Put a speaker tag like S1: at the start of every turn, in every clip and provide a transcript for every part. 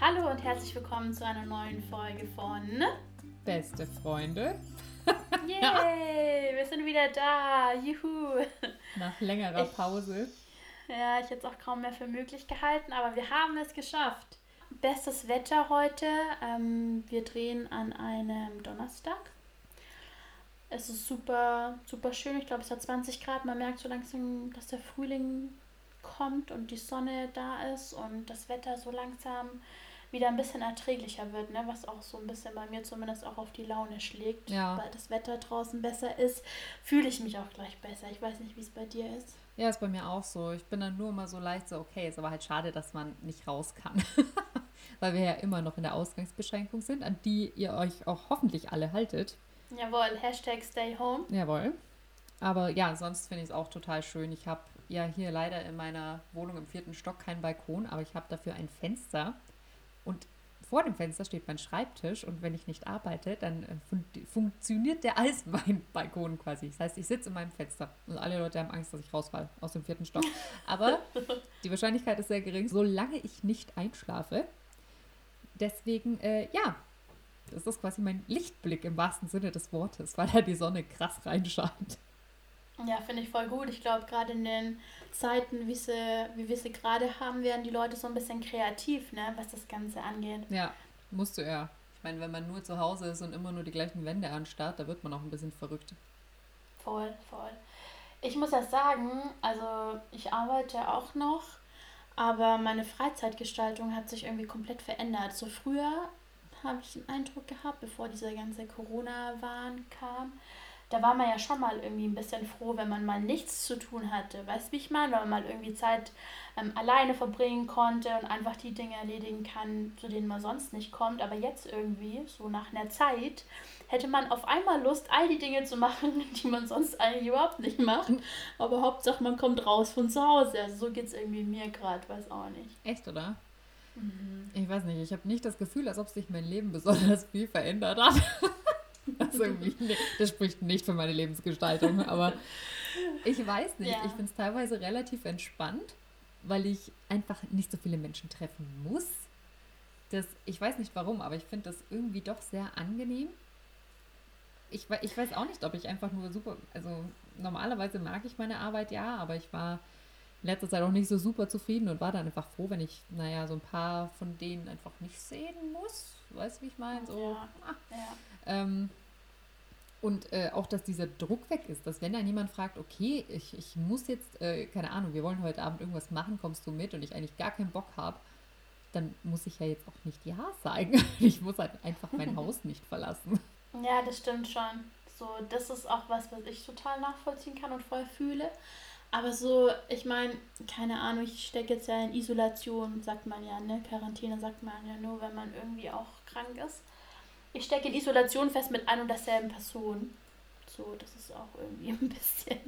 S1: Hallo und herzlich willkommen zu einer neuen Folge von
S2: Beste Freunde.
S1: Yay, wir sind wieder da. Juhu.
S2: Nach längerer
S1: Ich-
S2: Pause.
S1: Ja, ich hätte es auch kaum mehr für möglich gehalten, aber wir haben es geschafft. Bestes Wetter heute. Ähm, wir drehen an einem Donnerstag. Es ist super, super schön. Ich glaube, es hat 20 Grad. Man merkt so langsam, dass der Frühling kommt und die Sonne da ist und das Wetter so langsam wieder ein bisschen erträglicher wird, ne? was auch so ein bisschen bei mir zumindest auch auf die Laune schlägt.
S2: Ja.
S1: Weil das Wetter draußen besser ist, fühle ich mich auch gleich besser. Ich weiß nicht, wie es bei dir ist.
S2: Ja, ist bei mir auch so. Ich bin dann nur immer so leicht so, okay, ist aber halt schade, dass man nicht raus kann. Weil wir ja immer noch in der Ausgangsbeschränkung sind, an die ihr euch auch hoffentlich alle haltet.
S1: Jawohl, Hashtag Stay Home.
S2: Jawohl. Aber ja, sonst finde ich es auch total schön. Ich habe ja hier leider in meiner Wohnung im vierten Stock keinen Balkon, aber ich habe dafür ein Fenster. Und vor dem Fenster steht mein Schreibtisch und wenn ich nicht arbeite, dann äh, fun funktioniert der als mein Balkon quasi. Das heißt, ich sitze in meinem Fenster und alle Leute haben Angst, dass ich rausfalle aus dem vierten Stock. Aber die Wahrscheinlichkeit ist sehr gering, solange ich nicht einschlafe. Deswegen, äh, ja, das ist quasi mein Lichtblick im wahrsten Sinne des Wortes, weil da die Sonne krass reinscheint.
S1: Ja, finde ich voll gut. Ich glaube, gerade in den Zeiten, wie, sie, wie wir sie gerade haben, werden die Leute so ein bisschen kreativ, ne, was das Ganze angeht.
S2: Ja, musst du ja. Ich meine, wenn man nur zu Hause ist und immer nur die gleichen Wände anstarrt, da wird man auch ein bisschen verrückt.
S1: Voll, voll. Ich muss ja sagen, also ich arbeite auch noch, aber meine Freizeitgestaltung hat sich irgendwie komplett verändert. So früher habe ich den Eindruck gehabt, bevor dieser ganze Corona-Wahn kam, da war man ja schon mal irgendwie ein bisschen froh, wenn man mal nichts zu tun hatte. Weißt du, wie ich meine? Wenn man mal irgendwie Zeit ähm, alleine verbringen konnte und einfach die Dinge erledigen kann, zu denen man sonst nicht kommt. Aber jetzt irgendwie, so nach einer Zeit, hätte man auf einmal Lust, all die Dinge zu machen, die man sonst eigentlich überhaupt nicht macht. Aber Hauptsache, man kommt raus von zu Hause. Also so geht es irgendwie mir gerade, weiß auch nicht.
S2: Echt, oder? Ich weiß nicht, ich habe nicht das Gefühl, als ob sich mein Leben besonders viel verändert hat. Das, irgendwie, nee, das spricht nicht für meine Lebensgestaltung, aber ich weiß nicht.
S1: Ja.
S2: Ich finde es teilweise relativ entspannt, weil ich einfach nicht so viele Menschen treffen muss. Das, ich weiß nicht warum, aber ich finde das irgendwie doch sehr angenehm. Ich, ich weiß auch nicht, ob ich einfach nur super, also normalerweise mag ich meine Arbeit ja, aber ich war in letzter Zeit auch nicht so super zufrieden und war dann einfach froh, wenn ich, naja, so ein paar von denen einfach nicht sehen muss. Weißt du, wie ich meine? So,
S1: Ja.
S2: ah,
S1: Ja.
S2: ähm, und äh, auch, dass dieser Druck weg ist, dass wenn dann jemand fragt, okay, ich, ich muss jetzt, äh, keine Ahnung, wir wollen heute Abend irgendwas machen, kommst du mit und ich eigentlich gar keinen Bock habe, dann muss ich ja jetzt auch nicht Ja sagen. Ich muss halt einfach mein Haus nicht verlassen.
S1: Ja, das stimmt schon. So, das ist auch was, was ich total nachvollziehen kann und voll fühle. Aber so, ich meine, keine Ahnung, ich stecke jetzt ja in Isolation, sagt man ja, ne? Quarantäne sagt man ja nur, wenn man irgendwie auch krank ist. Ich stecke in Isolation fest mit ein und derselben Person. So, das ist auch irgendwie ein bisschen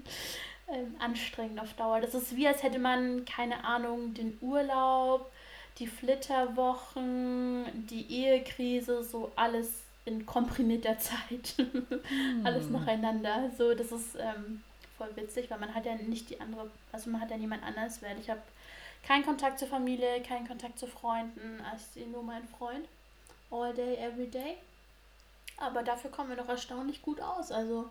S1: ähm, anstrengend auf Dauer. Das ist wie, als hätte man, keine Ahnung, den Urlaub, die Flitterwochen, die Ehekrise, so alles in komprimierter Zeit. alles nacheinander. So, das ist ähm, voll witzig, weil man hat ja nicht die andere, also man hat ja niemand anders, weil ich habe keinen Kontakt zur Familie, keinen Kontakt zu Freunden, also sehe nur meinen Freund. All day, every day. Aber dafür kommen wir doch erstaunlich gut aus. Also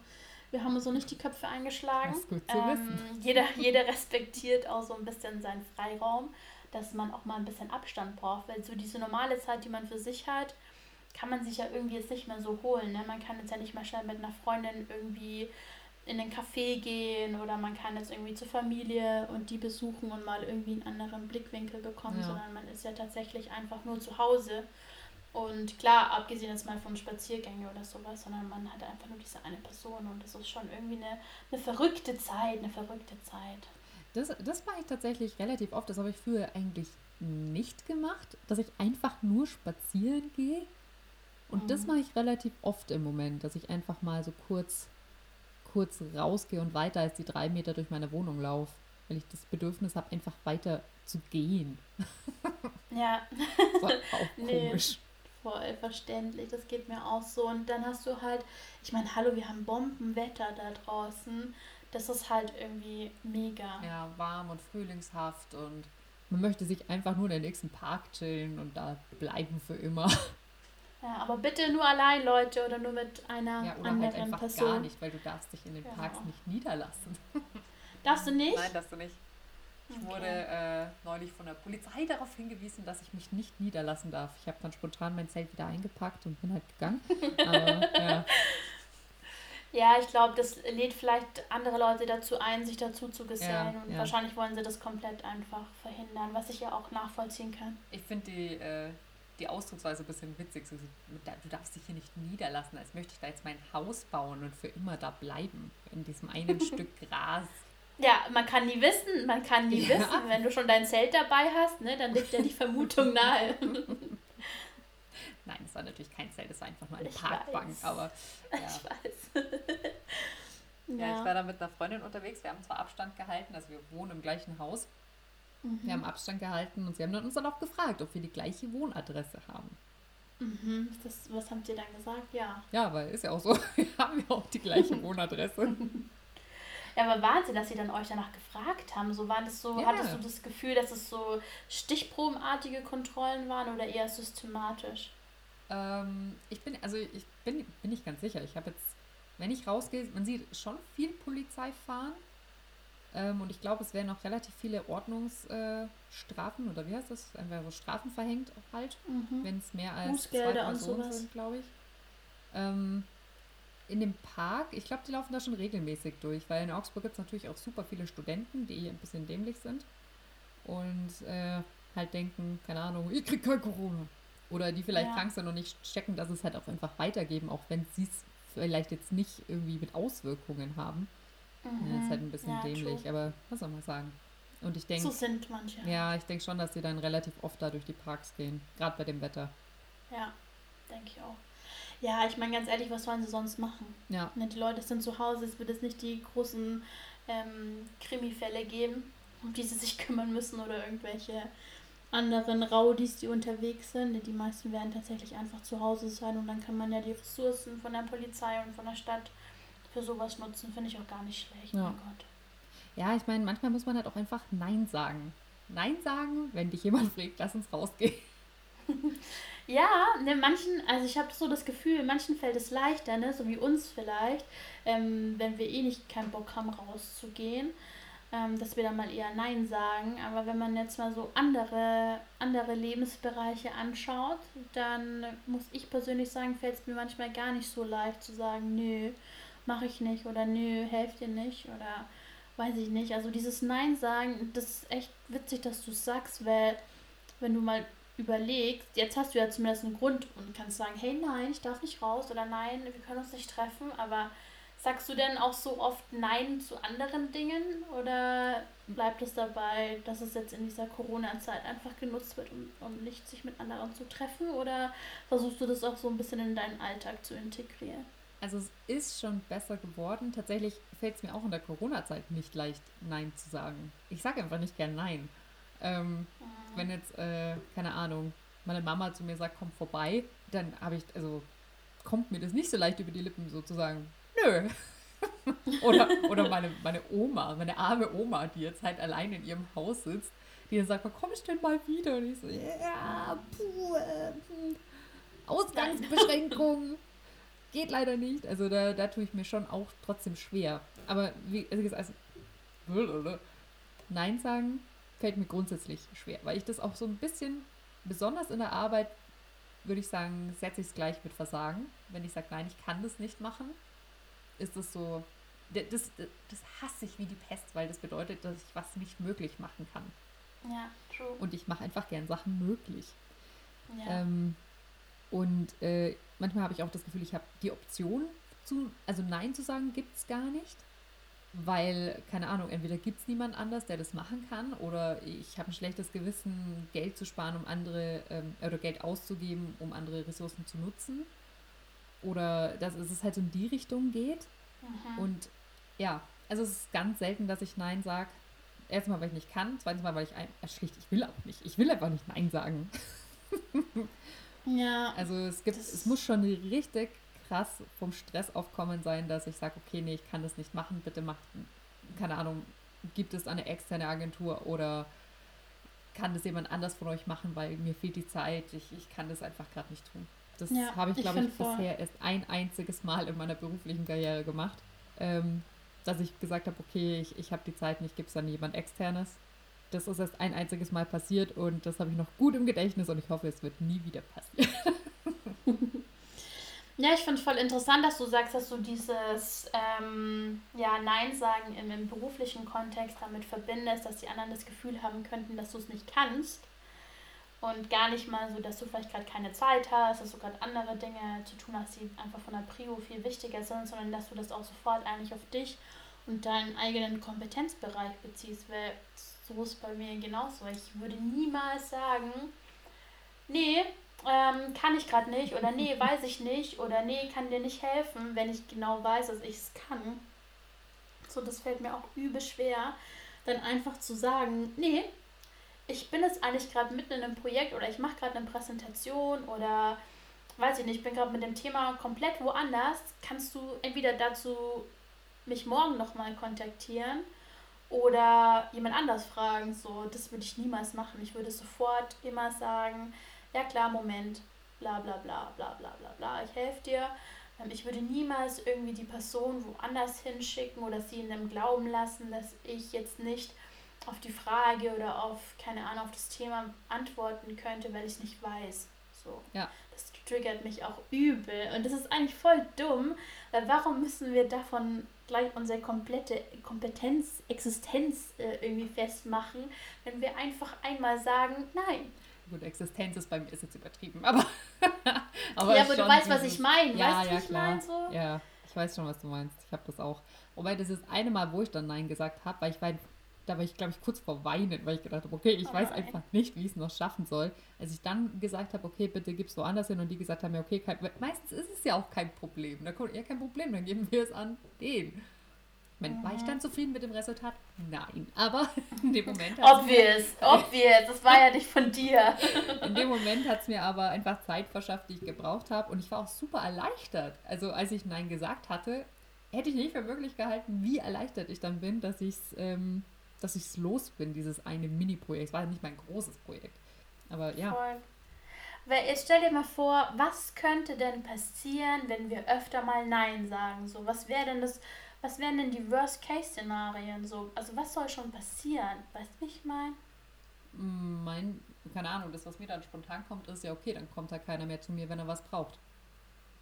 S1: wir haben so nicht die Köpfe eingeschlagen.
S2: Das ist gut zu
S1: ähm,
S2: wissen.
S1: Jeder, jeder respektiert auch so ein bisschen seinen Freiraum, dass man auch mal ein bisschen Abstand braucht, weil so diese normale Zeit, die man für sich hat, kann man sich ja irgendwie jetzt nicht mehr so holen. Ne? Man kann jetzt ja nicht mal schnell mit einer Freundin irgendwie in den Café gehen oder man kann jetzt irgendwie zur Familie und die besuchen und mal irgendwie einen anderen Blickwinkel bekommen,
S2: Ja.
S1: sondern man ist ja tatsächlich einfach nur zu Hause. Und klar, abgesehen jetzt mal von Spaziergängen oder sowas, sondern man hat einfach nur diese eine Person und das ist schon irgendwie eine, eine verrückte Zeit, eine verrückte Zeit.
S2: Das, das mache ich tatsächlich relativ oft. Das habe ich früher eigentlich nicht gemacht, dass ich einfach nur spazieren gehe. Und das
S1: Mhm.
S2: mache ich relativ oft im Moment, dass ich einfach mal so kurz, kurz rausgehe und weiter als die drei Meter durch meine Wohnung laufe. Weil ich das Bedürfnis habe, einfach weiter zu gehen.
S1: Ja,
S2: Das war auch
S1: Nee. Voll verständlich. Das geht mir auch so. Und dann hast du halt, ich meine, hallo, wir haben Bombenwetter da draußen. Das ist halt irgendwie mega.
S2: Ja, warm und frühlingshaft und Man möchte sich einfach nur in den nächsten Park chillen und da bleiben für immer.
S1: Ja, aber bitte nur allein, Leute, oder nur mit einer ja, oder halt anderen halt einfach
S2: Person. gar nicht, weil du darfst dich in den genau. Parks nicht niederlassen.
S1: Darfst du nicht?
S2: Nein, darfst du nicht. Ich okay. wurde äh, neulich von der Polizei darauf hingewiesen, dass ich mich nicht niederlassen darf. Ich habe dann spontan mein Zelt wieder eingepackt und bin halt gegangen. Aber, ja.
S1: ja, ich glaube, das lädt vielleicht andere Leute dazu ein, sich dazu zu gesellen. Ja, und ja. wahrscheinlich wollen sie das komplett einfach verhindern, was ich ja auch nachvollziehen kann.
S2: Ich finde die, äh, die Ausdrucksweise ein bisschen witzig. Du darfst dich hier nicht niederlassen, als möchte ich da jetzt mein Haus bauen und für immer da bleiben. In diesem einen Stück Gras.
S1: Ja, man kann nie wissen, man kann nie ja. wissen. Wenn du schon dein Zelt dabei hast, ne, dann liegt ja die Vermutung nahe.
S2: Nein, es war natürlich kein Zelt, es war einfach nur eine ich Parkbank, weiß. aber ja. Ich weiß. ja. ja. ich war da mit einer Freundin unterwegs. Wir haben zwar Abstand gehalten, also wir wohnen im gleichen Haus. Mhm. Wir haben Abstand gehalten und sie haben uns dann auch gefragt, ob wir die gleiche Wohnadresse haben.
S1: Mhm. Das, was habt ihr dann gesagt? Ja.
S2: Ja, weil ist ja auch so, wir haben ja auch die gleiche Wohnadresse.
S1: Ja, aber Wahnsinn, dass sie dann euch danach gefragt haben. So war das so, ja. hattest du das Gefühl, dass es so stichprobenartige Kontrollen waren oder eher systematisch?
S2: Ähm, ich bin, also ich bin, bin nicht ganz sicher. Ich habe jetzt, wenn ich rausgehe, man sieht schon viel Polizei fahren. Ähm, und ich glaube, es werden auch relativ viele Ordnungsstrafen äh, oder wie heißt das? Entweder so Strafen verhängt halt, mhm. wenn es mehr als zwei Personen sind, glaube ich. Ähm, in dem Park, ich glaube, die laufen da schon regelmäßig durch, weil in Augsburg gibt es natürlich auch super viele Studenten, die ein bisschen dämlich sind und äh, halt denken, keine Ahnung, ich krieg kein Corona. Oder die vielleicht ja. krank sind und nicht checken, dass es halt auch einfach weitergeben, auch wenn sie es vielleicht jetzt nicht irgendwie mit Auswirkungen haben. Mhm. Ja, ist halt ein bisschen ja, dämlich, true. aber was soll man sagen? Und ich denke.
S1: So sind manche.
S2: Ja, ich denke schon, dass sie dann relativ oft da durch die Parks gehen, gerade bei dem Wetter.
S1: Ja, denke ich auch. Ja, ich meine ganz ehrlich, was sollen sie sonst machen? Ja. Ne, die Leute sind zu Hause, es wird es nicht die großen ähm, Krimifälle geben, um die sie sich kümmern müssen oder irgendwelche anderen Raudis, die unterwegs sind. Ne, die meisten werden tatsächlich einfach zu Hause sein und dann kann man ja die Ressourcen von der Polizei und von der Stadt für sowas nutzen. Finde ich auch gar nicht schlecht. Ja. Mein Gott.
S2: Ja, ich meine, manchmal muss man halt auch einfach Nein sagen. Nein sagen, wenn dich jemand fragt, lass uns rausgehen.
S1: Ja, ne, manchen, also ich habe so das Gefühl, manchen fällt es leichter, ne, so wie uns vielleicht, ähm, wenn wir eh nicht keinen Bock haben, rauszugehen, ähm, dass wir dann mal eher Nein sagen. Aber wenn man jetzt mal so andere, andere Lebensbereiche anschaut, dann muss ich persönlich sagen, fällt es mir manchmal gar nicht so leicht zu sagen, nö, mache ich nicht oder nö, helft dir nicht oder weiß ich nicht. Also dieses Nein sagen, das ist echt witzig, dass du sagst, weil wenn du mal überlegst, jetzt hast du ja zumindest einen Grund und kannst sagen, hey nein, ich darf nicht raus oder nein, wir können uns nicht treffen, aber sagst du denn auch so oft Nein zu anderen Dingen oder bleibt es dabei, dass es jetzt in dieser Corona-Zeit einfach genutzt wird, um, um nicht sich mit anderen zu treffen oder versuchst du das auch so ein bisschen in deinen Alltag zu integrieren?
S2: Also es ist schon besser geworden. Tatsächlich fällt es mir auch in der Corona-Zeit nicht leicht, Nein zu sagen. Ich sage einfach nicht gern Nein. Ähm, mhm. Wenn jetzt, äh, keine Ahnung, meine Mama zu mir sagt, komm vorbei, dann habe ich, also kommt mir das nicht so leicht über die Lippen sozusagen, nö. oder oder meine, meine Oma, meine arme Oma, die jetzt halt allein in ihrem Haus sitzt, die dann sagt, kommst du denn mal wieder? Und ich so, ja, puh, äh, Ausgangsbeschränkungen. Geht leider nicht. Also da, da tue ich mir schon auch trotzdem schwer. Aber wie also, also Nein sagen fällt mir grundsätzlich schwer, weil ich das auch so ein bisschen, besonders in der Arbeit, würde ich sagen, setze ich es gleich mit Versagen. Wenn ich sage, nein, ich kann das nicht machen, ist das so, das, das hasse ich wie die Pest, weil das bedeutet, dass ich was nicht möglich machen kann.
S1: Ja, true.
S2: Und ich mache einfach gern Sachen möglich. Ja. Ähm, und äh, manchmal habe ich auch das Gefühl, ich habe die Option, zu, also Nein zu sagen, gibt es gar nicht weil, keine Ahnung, entweder gibt es niemand anders, der das machen kann, oder ich habe ein schlechtes Gewissen, Geld zu sparen, um andere, ähm, oder Geld auszugeben, um andere Ressourcen zu nutzen. Oder dass es halt so in die Richtung geht. Mhm. Und ja, also es ist ganz selten, dass ich Nein sage. Erstmal, weil ich nicht kann, zweitens mal, weil ich ein, äh, schlicht, ich will auch nicht. Ich will einfach nicht Nein sagen.
S1: ja.
S2: Also es gibt, es muss schon richtig krass vom Stressaufkommen sein, dass ich sage, okay, nee, ich kann das nicht machen, bitte macht, keine Ahnung, gibt es eine externe Agentur oder kann das jemand anders von euch machen, weil mir fehlt die Zeit, ich, ich kann das einfach gerade nicht tun. Das ja, habe ich, glaube ich, ich bisher erst ein einziges Mal in meiner beruflichen Karriere gemacht, ähm, dass ich gesagt habe, okay, ich, ich habe die Zeit nicht, gibt es dann jemand externes. Das ist erst ein einziges Mal passiert und das habe ich noch gut im Gedächtnis und ich hoffe, es wird nie wieder passieren.
S1: Ja, ich finde es voll interessant, dass du sagst, dass du dieses ähm, ja, Nein sagen im, im beruflichen Kontext damit verbindest, dass die anderen das Gefühl haben könnten, dass du es nicht kannst. Und gar nicht mal so, dass du vielleicht gerade keine Zeit hast, dass du gerade andere Dinge zu tun hast, die einfach von der Prio viel wichtiger sind, sondern dass du das auch sofort eigentlich auf dich und deinen eigenen Kompetenzbereich beziehst. Weil so ist bei mir genauso. Ich würde niemals sagen, nee, ähm, kann ich gerade nicht oder nee, weiß ich nicht oder nee, kann dir nicht helfen, wenn ich genau weiß, dass ich es kann. So, das fällt mir auch übel schwer, dann einfach zu sagen, nee, ich bin jetzt eigentlich gerade mitten in einem Projekt oder ich mache gerade eine Präsentation oder weiß ich nicht, ich bin gerade mit dem Thema komplett woanders. Kannst du entweder dazu mich morgen nochmal kontaktieren oder jemand anders fragen. So, das würde ich niemals machen. Ich würde sofort immer sagen, ja klar, Moment, bla bla bla bla bla bla bla, ich helfe dir. Ähm, ich würde niemals irgendwie die Person woanders hinschicken oder sie in dem Glauben lassen, dass ich jetzt nicht auf die Frage oder auf, keine Ahnung, auf das Thema antworten könnte, weil ich es nicht weiß. So. Ja. Das triggert mich auch übel. Und das ist eigentlich voll dumm, weil warum müssen wir davon gleich unsere komplette Kompetenz, Existenz äh, irgendwie festmachen, wenn wir einfach einmal sagen, nein,
S2: Gut, Existenz ist bei mir ist jetzt übertrieben, aber.
S1: aber ja, aber du weißt, was ich meine.
S2: Ja,
S1: weißt
S2: du, ja, ich meine so? Ja, ich weiß schon, was du meinst. Ich habe das auch. Wobei das ist eine Mal, wo ich dann Nein gesagt habe, weil ich war, da war ich, glaube ich, kurz vor Weinen, weil ich gedacht habe, okay, ich oh weiß einfach nicht, wie ich es noch schaffen soll. Als ich dann gesagt habe, okay, bitte gib's woanders hin und die gesagt haben, ja, okay, kein, meistens ist es ja auch kein Problem. Da kommt eher kein Problem, dann geben wir es an den. Mhm. War ich dann zufrieden mit dem Resultat? Nein. Aber in dem Moment.
S1: Obvious, obvious. Das war ja nicht von dir.
S2: in dem Moment hat es mir aber einfach Zeit verschafft, die ich gebraucht habe. Und ich war auch super erleichtert. Also, als ich Nein gesagt hatte, hätte ich nicht für möglich gehalten, wie erleichtert ich dann bin, dass ich es ähm, dass ich's los bin, dieses eine Mini-Projekt. Es war nicht mein großes Projekt. Aber ja. Voll.
S1: Weil jetzt stell dir mal vor, was könnte denn passieren, wenn wir öfter mal Nein sagen? So, was wäre denn das was wären denn die Worst-Case-Szenarien so? Also was soll schon passieren? Weißt du, wie ich meine?
S2: Mein, keine Ahnung, das, was mir dann spontan kommt, ist ja okay, dann kommt da keiner mehr zu mir, wenn er was braucht.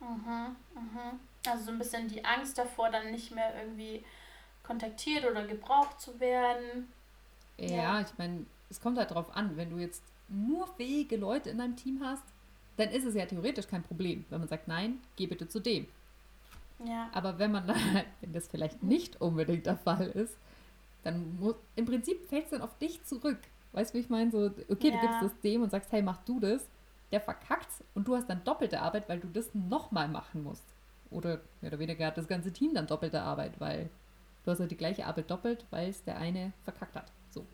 S1: Mhm, mhm. Also so ein bisschen die Angst davor, dann nicht mehr irgendwie kontaktiert oder gebraucht zu werden.
S2: Ja, ja. ich meine, es kommt halt drauf an, wenn du jetzt nur fähige Leute in deinem Team hast, dann ist es ja theoretisch kein Problem, wenn man sagt, nein, geh bitte zu dem. Ja. Aber wenn man wenn das vielleicht nicht unbedingt der Fall ist, dann muss, im Prinzip fällt es dann auf dich zurück. Weißt du, wie ich meine? So, okay, ja. du gibst es dem und sagst, hey, mach du das. Der verkackt's und du hast dann doppelte Arbeit, weil du das nochmal machen musst. Oder mehr oder weniger hat das ganze Team dann doppelte Arbeit, weil du hast halt die gleiche Arbeit doppelt, weil es der eine verkackt hat. So.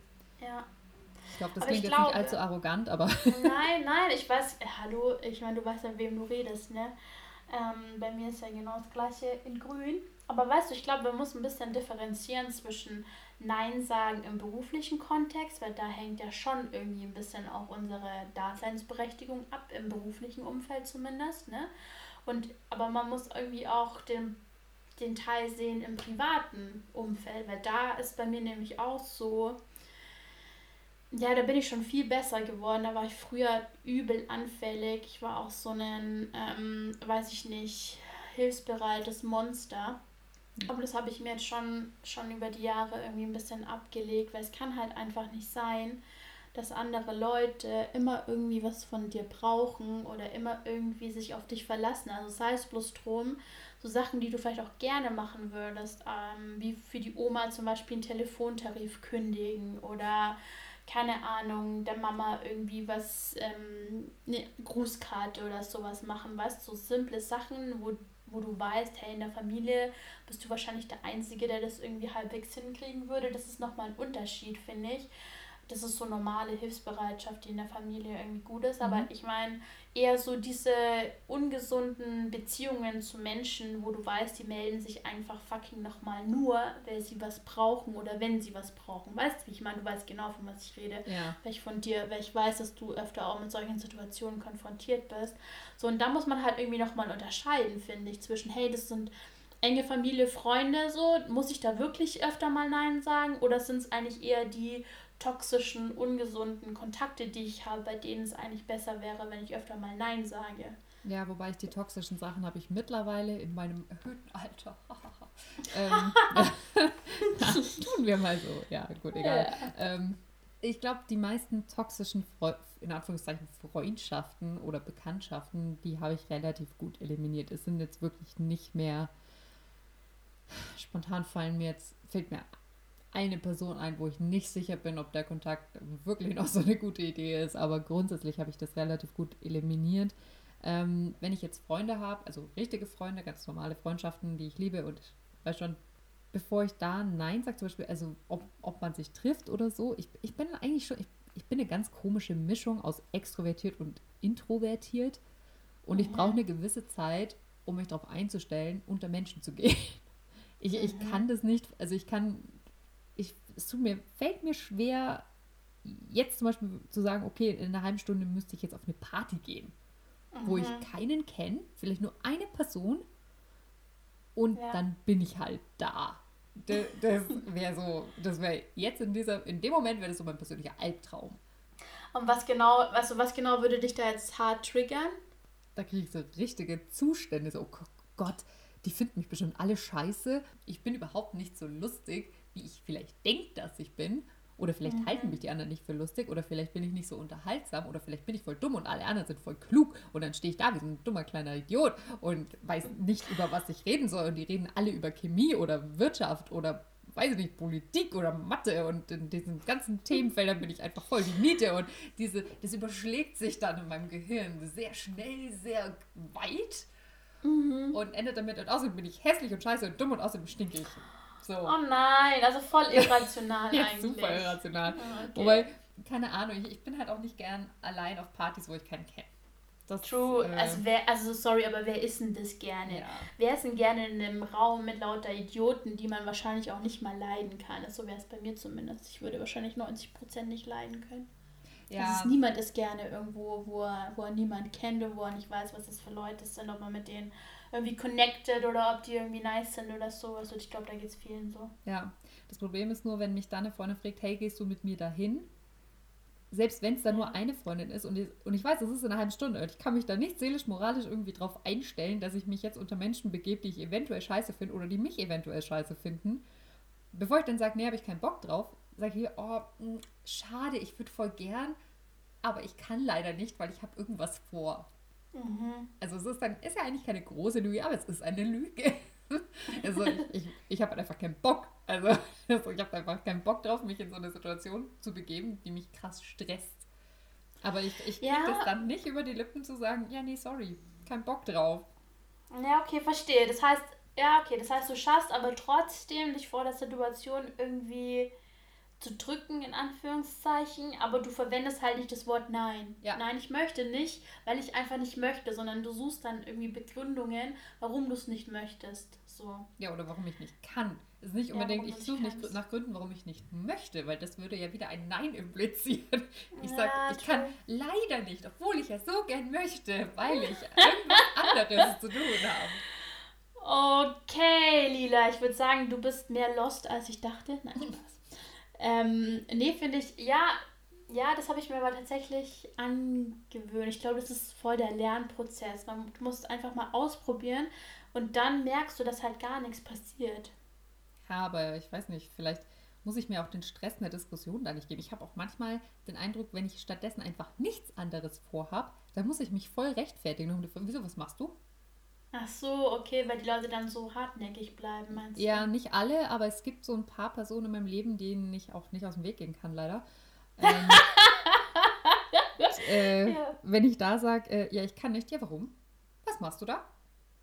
S1: Ja.
S2: Ich glaube, das aber klingt jetzt glaube, nicht allzu arrogant, aber.
S1: Nein, nein, ich weiß, hallo, ich meine, du weißt ja, wem du redest, ne? Ähm, bei mir ist ja genau das gleiche in grün. Aber weißt du, ich glaube, man muss ein bisschen differenzieren zwischen Nein sagen im beruflichen Kontext, weil da hängt ja schon irgendwie ein bisschen auch unsere Daseinsberechtigung ab, im beruflichen Umfeld zumindest. Ne? Und, aber man muss irgendwie auch den, den Teil sehen im privaten Umfeld, weil da ist bei mir nämlich auch so, ja, da bin ich schon viel besser geworden. Da war ich früher übel anfällig. Ich war auch so ein, ähm, weiß ich nicht, hilfsbereites Monster. Aber das habe ich mir jetzt schon, schon über die Jahre irgendwie ein bisschen abgelegt, weil es kann halt einfach nicht sein, dass andere Leute immer irgendwie was von dir brauchen oder immer irgendwie sich auf dich verlassen. Also sei es bloß drum, so Sachen, die du vielleicht auch gerne machen würdest, ähm, wie für die Oma zum Beispiel einen Telefontarif kündigen oder keine Ahnung, der Mama irgendwie was, ähm, eine Grußkarte oder sowas machen, weißt so simple Sachen, wo, wo du weißt, hey, in der Familie bist du wahrscheinlich der Einzige, der das irgendwie halbwegs hinkriegen würde. Das ist nochmal ein Unterschied, finde ich. Das ist so normale Hilfsbereitschaft, die in der Familie irgendwie gut ist. Aber mhm. ich meine eher so diese ungesunden Beziehungen zu Menschen, wo du weißt, die melden sich einfach fucking nochmal nur, weil sie was brauchen oder wenn sie was brauchen. Weißt du, wie ich meine? Du weißt genau, von was ich rede. Ja. Weil ich von dir, weil ich weiß, dass du öfter auch mit solchen Situationen konfrontiert bist. So, und da muss man halt irgendwie nochmal unterscheiden, finde ich, zwischen, hey, das sind enge Familie, Freunde, so, muss ich da wirklich öfter mal Nein sagen? Oder sind es eigentlich eher die toxischen, ungesunden Kontakte, die ich habe, bei denen es eigentlich besser wäre, wenn ich öfter mal Nein sage.
S2: Ja, wobei ich die toxischen Sachen habe ich mittlerweile in meinem erhöhten Alter. ähm, tun wir mal so. Ja, gut, egal. Ja. Ähm, ich glaube, die meisten toxischen, Fre in Anführungszeichen, Freundschaften oder Bekanntschaften, die habe ich relativ gut eliminiert. Es sind jetzt wirklich nicht mehr, spontan fallen mir jetzt, fällt mir eine Person ein, wo ich nicht sicher bin, ob der Kontakt wirklich noch so eine gute Idee ist. Aber grundsätzlich habe ich das relativ gut eliminiert. Ähm, wenn ich jetzt Freunde habe, also richtige Freunde, ganz normale Freundschaften, die ich liebe und weiß schon, bevor ich da Nein sage, zum Beispiel, also ob, ob man sich trifft oder so, ich, ich bin eigentlich schon, ich, ich bin eine ganz komische Mischung aus extrovertiert und introvertiert. Und ich brauche eine gewisse Zeit, um mich darauf einzustellen, unter Menschen zu gehen. Ich, ich kann das nicht, also ich kann es tut mir, fällt mir schwer, jetzt zum Beispiel zu sagen, okay, in einer halben Stunde müsste ich jetzt auf eine Party gehen, mhm. wo ich mhm. keinen kenne, vielleicht nur eine Person und ja. dann bin ich halt da. Das, das wäre so, das wäre jetzt in dieser, in dem Moment wäre das so mein persönlicher Albtraum.
S1: Und was genau, also was genau würde dich da jetzt hart triggern?
S2: Da kriege ich so richtige Zustände, so, oh Gott, die finden mich bestimmt alle scheiße. Ich bin überhaupt nicht so lustig wie ich vielleicht denke, dass ich bin. Oder vielleicht mhm. halten mich die anderen nicht für lustig oder vielleicht bin ich nicht so unterhaltsam oder vielleicht bin ich voll dumm und alle anderen sind voll klug und dann stehe ich da wie so ein dummer kleiner Idiot und weiß nicht, über was ich reden soll und die reden alle über Chemie oder Wirtschaft oder weiß ich nicht, Politik oder Mathe und in diesen ganzen Themenfeldern bin ich einfach voll die Miete und diese, das überschlägt sich dann in meinem Gehirn sehr schnell, sehr weit mhm. und endet damit und außerdem bin ich hässlich und scheiße und dumm und außerdem stinke ich.
S1: So. Oh nein, also voll irrational ja, eigentlich.
S2: Super irrational. okay. Wobei, keine Ahnung, ich, ich, bin halt auch nicht gern allein auf Partys, wo ich keinen kenne.
S1: True, äh, also, wer, also sorry, aber wer ist denn das gerne? Ja. Wer ist denn gerne in einem Raum mit lauter Idioten, die man wahrscheinlich auch nicht mal leiden kann? So wäre es bei mir zumindest. Ich würde wahrscheinlich 90% nicht leiden können. Ja. Also niemand ist gerne irgendwo, wo er, wo er niemand kennt und wo er nicht weiß, was das für Leute sind, ob man mit denen irgendwie connected oder ob die irgendwie nice sind oder so. Also ich glaube, da geht es vielen so.
S2: Ja, das Problem ist nur, wenn mich da eine Freundin fragt, hey, gehst du mit mir dahin? Selbst wenn es da nur eine Freundin ist und ich, und ich weiß, es ist in einer halben Stunde und ich kann mich da nicht seelisch, moralisch irgendwie drauf einstellen, dass ich mich jetzt unter Menschen begebe, die ich eventuell scheiße finde oder die mich eventuell scheiße finden. Bevor ich dann sage, nee, habe ich keinen Bock drauf, sage ich, oh, mh, schade, ich würde voll gern, aber ich kann leider nicht, weil ich habe irgendwas vor. Mhm. Also es ist dann, ist ja eigentlich keine große Lüge, aber es ist eine Lüge. Also ich, ich, ich habe halt einfach keinen Bock. Also, also ich habe einfach keinen Bock drauf, mich in so eine Situation zu begeben, die mich krass stresst. Aber ich, ich kriege ja. das dann nicht über die Lippen zu sagen, ja, nee, sorry, kein Bock drauf.
S1: Ja, okay, verstehe. Das heißt, ja, okay, das heißt, du schaffst aber trotzdem dich vor der Situation irgendwie zu drücken, in Anführungszeichen, aber du verwendest halt nicht das Wort Nein. Ja. Nein, ich möchte nicht, weil ich einfach nicht möchte, sondern du suchst dann irgendwie Begründungen, warum du es nicht möchtest. So.
S2: Ja, oder warum ich nicht kann. Es ist nicht unbedingt, ja, ich suche nicht nach Gründen, warum ich nicht möchte, weil das würde ja wieder ein Nein implizieren. Ich ja, sage, ich kann leider nicht, obwohl ich ja so gern möchte, weil ich irgendwas anderes zu tun
S1: habe. Okay, Lila, ich würde sagen, du bist mehr lost, als ich dachte. Nein, Spaß. Ähm, nee, finde ich, ja, ja, das habe ich mir aber tatsächlich angewöhnt. Ich glaube, das ist voll der Lernprozess. Man, du musst einfach mal ausprobieren und dann merkst du, dass halt gar nichts passiert.
S2: Ja, aber ich weiß nicht, vielleicht muss ich mir auch den Stress in der Diskussion da nicht geben. Ich habe auch manchmal den Eindruck, wenn ich stattdessen einfach nichts anderes vorhabe, dann muss ich mich voll rechtfertigen. Und wieso, was machst du?
S1: Ach so, okay, weil die Leute dann so hartnäckig bleiben, meinst
S2: du? Ja, nicht alle, aber es gibt so ein paar Personen in meinem Leben, denen ich auch nicht aus dem Weg gehen kann, leider. Ähm, äh, ja. Wenn ich da sage, äh, ja, ich kann nicht, ja, warum? Was machst du da?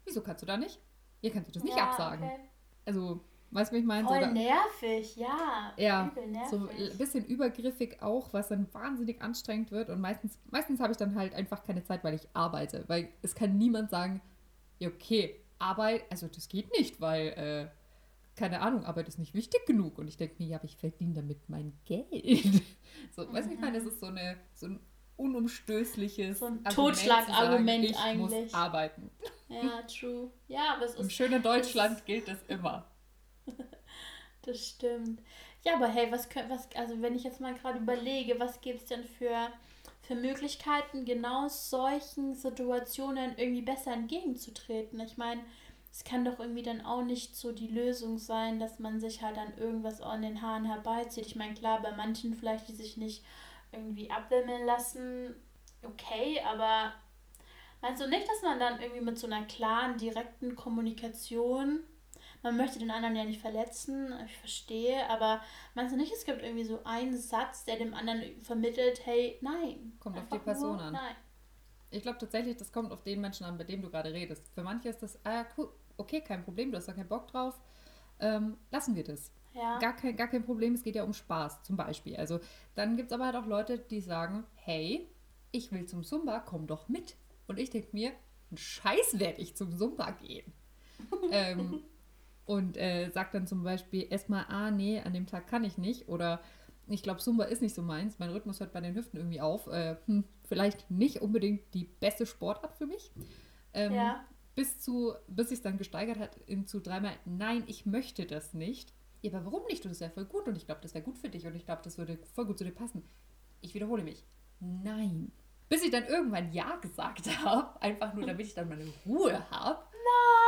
S2: Wieso kannst du da nicht? Ja, kannst du das nicht ja, absagen? Okay. Also, Weißt du, wie ich meine?
S1: Voll
S2: so,
S1: nervig, ja.
S2: Ja, so ein bisschen übergriffig auch, was dann wahnsinnig anstrengend wird. Und meistens, meistens habe ich dann halt einfach keine Zeit, weil ich arbeite. Weil es kann niemand sagen, ja, okay, Arbeit, also das geht nicht, weil, äh, keine Ahnung, Arbeit ist nicht wichtig genug. Und ich denke mir, ja, aber ich verdiene damit mein Geld. so, weißt du, ich meine, das ist so, eine, so ein unumstößliches
S1: so ein Totschlagargument ich eigentlich.
S2: Muss arbeiten.
S1: Ja, true. Ja, aber es
S2: ist. Im schönen Deutschland gilt das immer.
S1: das stimmt. Ja, aber hey, was was, also wenn ich jetzt mal gerade überlege, was gibt es denn für, für Möglichkeiten, genau solchen Situationen irgendwie besser entgegenzutreten? Ich meine, es kann doch irgendwie dann auch nicht so die Lösung sein, dass man sich halt an irgendwas an den Haaren herbeizieht. Ich meine, klar, bei manchen vielleicht, die sich nicht irgendwie abwimmeln lassen, okay, aber meinst du nicht, dass man dann irgendwie mit so einer klaren, direkten Kommunikation man möchte den anderen ja nicht verletzen, ich verstehe, aber meinst du nicht, es gibt irgendwie so einen Satz, der dem anderen vermittelt, hey, nein.
S2: Kommt auf die Person an. Nein. Ich glaube tatsächlich, das kommt auf den Menschen an, mit dem du gerade redest. Für manche ist das, ah, cool, okay, kein Problem, du hast da keinen Bock drauf, ähm, lassen wir das. Ja. Gar, kein, gar kein Problem, es geht ja um Spaß zum Beispiel. Also dann gibt es aber halt auch Leute, die sagen, hey, ich will zum Zumba, komm doch mit. Und ich denke mir, ein Scheiß werde ich zum Zumba gehen. ähm, und äh, sagt dann zum Beispiel erstmal, ah, nee, an dem Tag kann ich nicht oder ich glaube, Zumba ist nicht so meins, mein Rhythmus hört bei den Hüften irgendwie auf. Äh, hm, vielleicht nicht unbedingt die beste Sportart für mich. Ähm, ja. Bis, zu, bis sich dann gesteigert hat in zu dreimal, nein, ich möchte das nicht. Ja, aber warum nicht? Du das ja voll gut und ich glaube, das wäre gut für dich und ich glaube, das würde voll gut zu dir passen. Ich wiederhole mich. Nein. Bis ich dann irgendwann Ja gesagt habe, einfach nur damit ich dann meine Ruhe habe
S1: nein,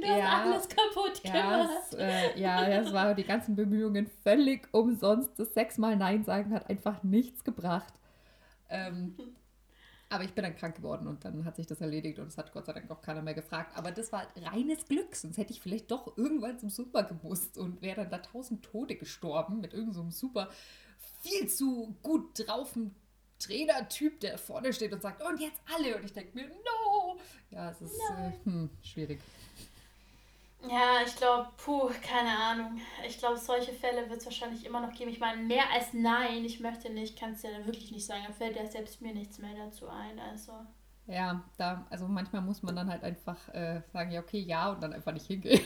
S1: du ja, hast alles kaputt
S2: gemacht. Ja, es, äh, ja, es war die ganzen Bemühungen völlig umsonst. Das sechsmal Nein sagen hat einfach nichts gebracht. Ähm, aber ich bin dann krank geworden und dann hat sich das erledigt und es hat Gott sei Dank auch keiner mehr gefragt. Aber das war reines Glück, sonst hätte ich vielleicht doch irgendwann zum Super gemusst und wäre dann da tausend Tote gestorben mit irgendeinem so super viel zu gut draufen Trainertyp, der vorne steht und sagt, und jetzt alle. Und ich denke mir, no. Ja, es ist äh, hm, schwierig.
S1: Ja, ich glaube, puh, keine Ahnung. Ich glaube, solche Fälle wird es wahrscheinlich immer noch geben. Ich meine, mehr als nein, ich möchte nicht, kannst du ja dann wirklich nicht sagen. Da fällt ja selbst mir nichts mehr dazu ein. Also.
S2: Ja, da, also manchmal muss man dann halt einfach äh, sagen, ja, okay, ja, und dann einfach nicht hingehen.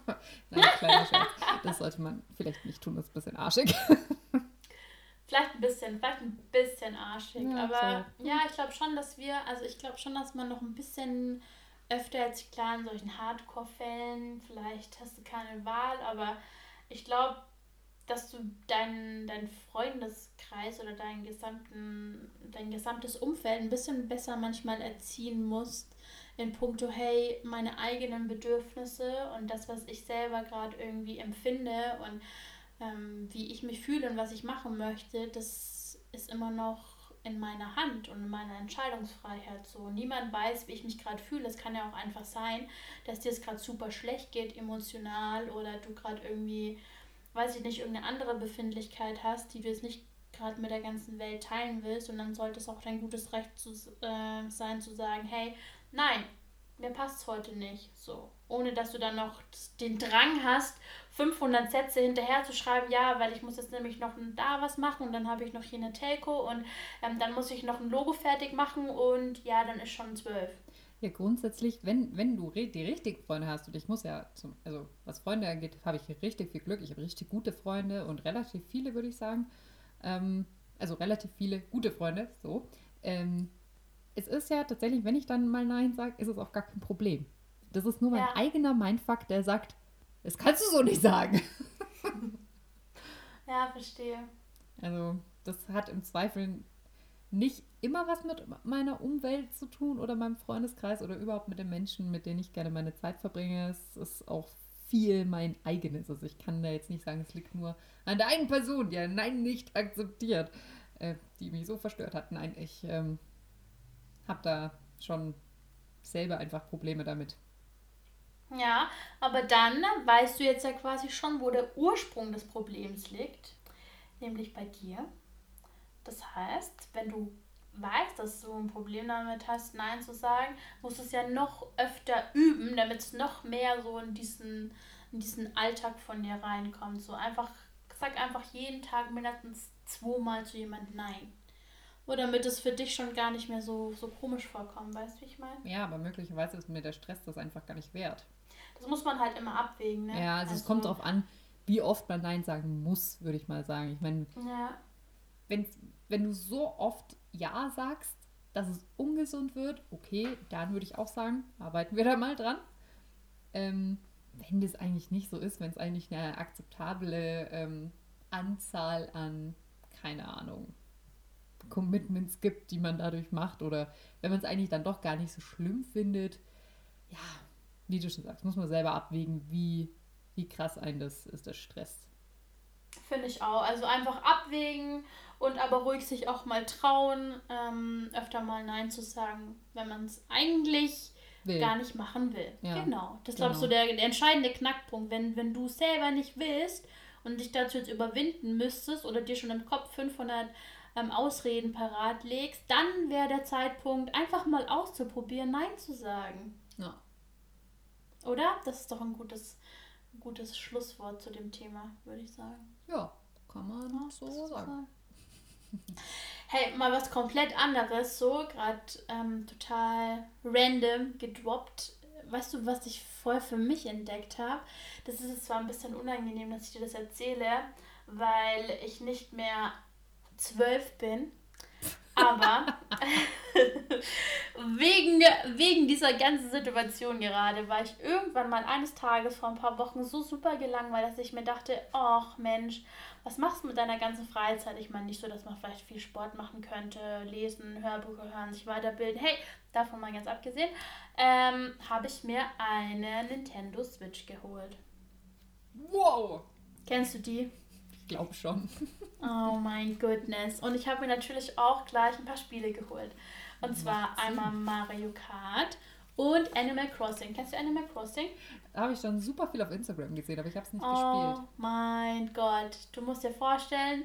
S2: Nein, kleiner Scherz. Das sollte man vielleicht nicht tun, das ist ein bisschen arschig.
S1: Vielleicht ein bisschen, vielleicht ein bisschen arschig. Ja, aber so. ja, ich glaube schon, dass wir, also ich glaube schon, dass man noch ein bisschen öfter als klar in solchen Hardcore-Fällen, vielleicht hast du keine Wahl, aber ich glaube, dass du deinen dein Freundeskreis oder deinen gesamten, dein gesamtes Umfeld ein bisschen besser manchmal erziehen musst in puncto, hey, meine eigenen Bedürfnisse und das, was ich selber gerade irgendwie empfinde und ähm, wie ich mich fühle und was ich machen möchte, das ist immer noch in meiner Hand und in meiner Entscheidungsfreiheit so. Niemand weiß, wie ich mich gerade fühle. Es kann ja auch einfach sein, dass dir es gerade super schlecht geht, emotional, oder du gerade irgendwie, weiß ich nicht, irgendeine andere Befindlichkeit hast, die du jetzt nicht gerade mit der ganzen Welt teilen willst. Und dann sollte es auch dein gutes Recht zu, äh, sein, zu sagen, hey, nein, mir passt es heute nicht. So. Ohne dass du dann noch den Drang hast, 500 Sätze hinterher zu schreiben, ja, weil ich muss jetzt nämlich noch da was machen und dann habe ich noch hier eine Telco und ähm, dann muss ich noch ein Logo fertig machen und ja, dann ist schon zwölf.
S2: Ja, grundsätzlich, wenn, wenn du die richtigen Freunde hast, und ich muss ja, zum, also was Freunde angeht, habe ich richtig viel Glück. Ich habe richtig gute Freunde und relativ viele, würde ich sagen. Ähm, also relativ viele gute Freunde, so. Ähm, es ist ja tatsächlich, wenn ich dann mal Nein sage, ist es auch gar kein Problem. Das ist nur mein ja. eigener Mindfuck, der sagt, das kannst du so nicht sagen.
S1: ja, verstehe.
S2: Also, das hat im Zweifel nicht immer was mit meiner Umwelt zu tun oder meinem Freundeskreis oder überhaupt mit den Menschen, mit denen ich gerne meine Zeit verbringe. Es ist auch viel mein eigenes. Also ich kann da jetzt nicht sagen, es liegt nur an der einen Person, die ein Nein nicht akzeptiert, äh, die mich so verstört hat. Nein, ich ähm, habe da schon selber einfach Probleme damit.
S1: Ja, aber dann weißt du jetzt ja quasi schon, wo der Ursprung des Problems liegt, nämlich bei dir. Das heißt, wenn du weißt, dass du ein Problem damit hast, Nein zu sagen, musst du es ja noch öfter üben, damit es noch mehr so in diesen in diesen Alltag von dir reinkommt. So einfach, sag einfach jeden Tag mindestens zweimal zu jemandem Nein. Oder damit es für dich schon gar nicht mehr so, so komisch vorkommt, weißt du, wie ich meine?
S2: Ja, aber möglicherweise ist mir der Stress das einfach gar nicht wert.
S1: Das muss man halt immer abwägen, ne?
S2: Ja, also, also es kommt darauf an, wie oft man Nein sagen muss, würde ich mal sagen. Ich meine, ja. wenn, wenn du so oft Ja sagst, dass es ungesund wird, okay, dann würde ich auch sagen, arbeiten wir da mal dran. Ähm, wenn das eigentlich nicht so ist, wenn es eigentlich eine akzeptable ähm, Anzahl an, keine Ahnung, Commitments gibt, die man dadurch macht oder wenn man es eigentlich dann doch gar nicht so schlimm findet, ja, wie du schon sagst, muss man selber abwägen, wie, wie krass einen das ist, das Stress.
S1: Finde ich auch. Also einfach abwägen und aber ruhig sich auch mal trauen, ähm, öfter mal Nein zu sagen, wenn man es eigentlich will. gar nicht machen will. Ja. Genau. Das ist, glaube ich, so der, der entscheidende Knackpunkt. Wenn, wenn du selber nicht willst und dich dazu jetzt überwinden müsstest oder dir schon im Kopf 500 ähm, Ausreden parat legst, dann wäre der Zeitpunkt, einfach mal auszuprobieren, Nein zu sagen. Oder? Das ist doch ein gutes, gutes Schlusswort zu dem Thema, würde ich sagen.
S2: Ja, kann man ja, so sagen.
S1: Hey, mal was komplett anderes, so gerade ähm, total random gedroppt. Weißt du, was ich voll für mich entdeckt habe? Das ist zwar ein bisschen unangenehm, dass ich dir das erzähle, weil ich nicht mehr zwölf bin, aber wegen, wegen dieser ganzen Situation gerade war ich irgendwann mal eines Tages vor ein paar Wochen so super gelangweilt, dass ich mir dachte, ach Mensch, was machst du mit deiner ganzen Freizeit? Ich meine nicht so, dass man vielleicht viel Sport machen könnte, lesen, Hörbücher hören, sich weiterbilden. Hey, davon mal ganz abgesehen, ähm, habe ich mir eine Nintendo Switch geholt. Wow! Kennst du die?
S2: Ich glaube schon.
S1: Oh mein Goodness. Und ich habe mir natürlich auch gleich ein paar Spiele geholt. Und zwar einmal Mario Kart und Animal Crossing. Kennst du Animal Crossing?
S2: Da habe ich schon super viel auf Instagram gesehen, aber ich habe es nicht
S1: oh gespielt. Oh mein Gott. Du musst dir vorstellen,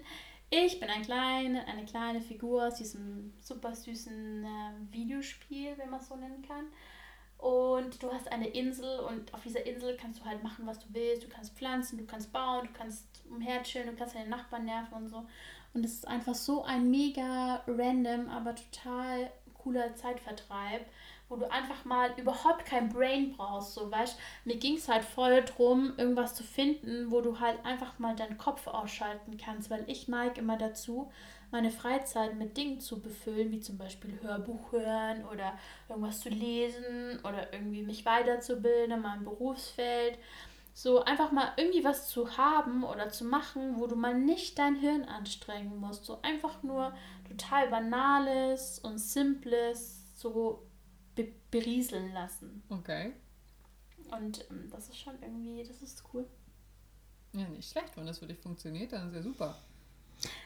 S1: ich bin ein kleine, eine kleine Figur aus diesem super süßen äh, Videospiel, wenn man es so nennen kann. Und du hast eine Insel und auf dieser Insel kannst du halt machen, was du willst. Du kannst pflanzen, du kannst bauen, du kannst umherchillen, du kannst deine Nachbarn nerven und so. Und es ist einfach so ein mega random, aber total cooler Zeitvertreib, wo du einfach mal überhaupt kein Brain brauchst. So, weißt mir ging es halt voll drum, irgendwas zu finden, wo du halt einfach mal deinen Kopf ausschalten kannst, weil ich neige immer dazu, meine Freizeit mit Dingen zu befüllen, wie zum Beispiel Hörbuch hören oder irgendwas zu lesen oder irgendwie mich weiterzubilden in meinem Berufsfeld. So einfach mal irgendwie was zu haben oder zu machen, wo du mal nicht dein Hirn anstrengen musst. So einfach nur total banales und simples so be berieseln lassen. Okay. Und ähm, das ist schon irgendwie, das ist cool.
S2: Ja, nicht schlecht, wenn das für dich funktioniert, dann ist ja super.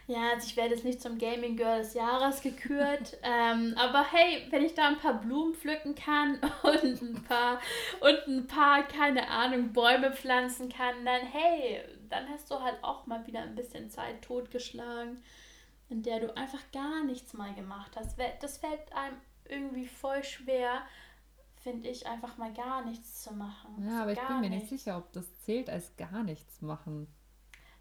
S1: Ja, also ich werde jetzt nicht zum Gaming Girl des Jahres gekürt. ähm, aber hey, wenn ich da ein paar Blumen pflücken kann und ein paar und ein paar, keine Ahnung, Bäume pflanzen kann, dann hey, dann hast du halt auch mal wieder ein bisschen Zeit totgeschlagen, in der du einfach gar nichts mal gemacht hast. Das fällt einem irgendwie voll schwer, finde ich, einfach mal gar nichts zu machen.
S2: Ja, aber ich bin mir nicht sicher, ob das zählt als gar nichts machen.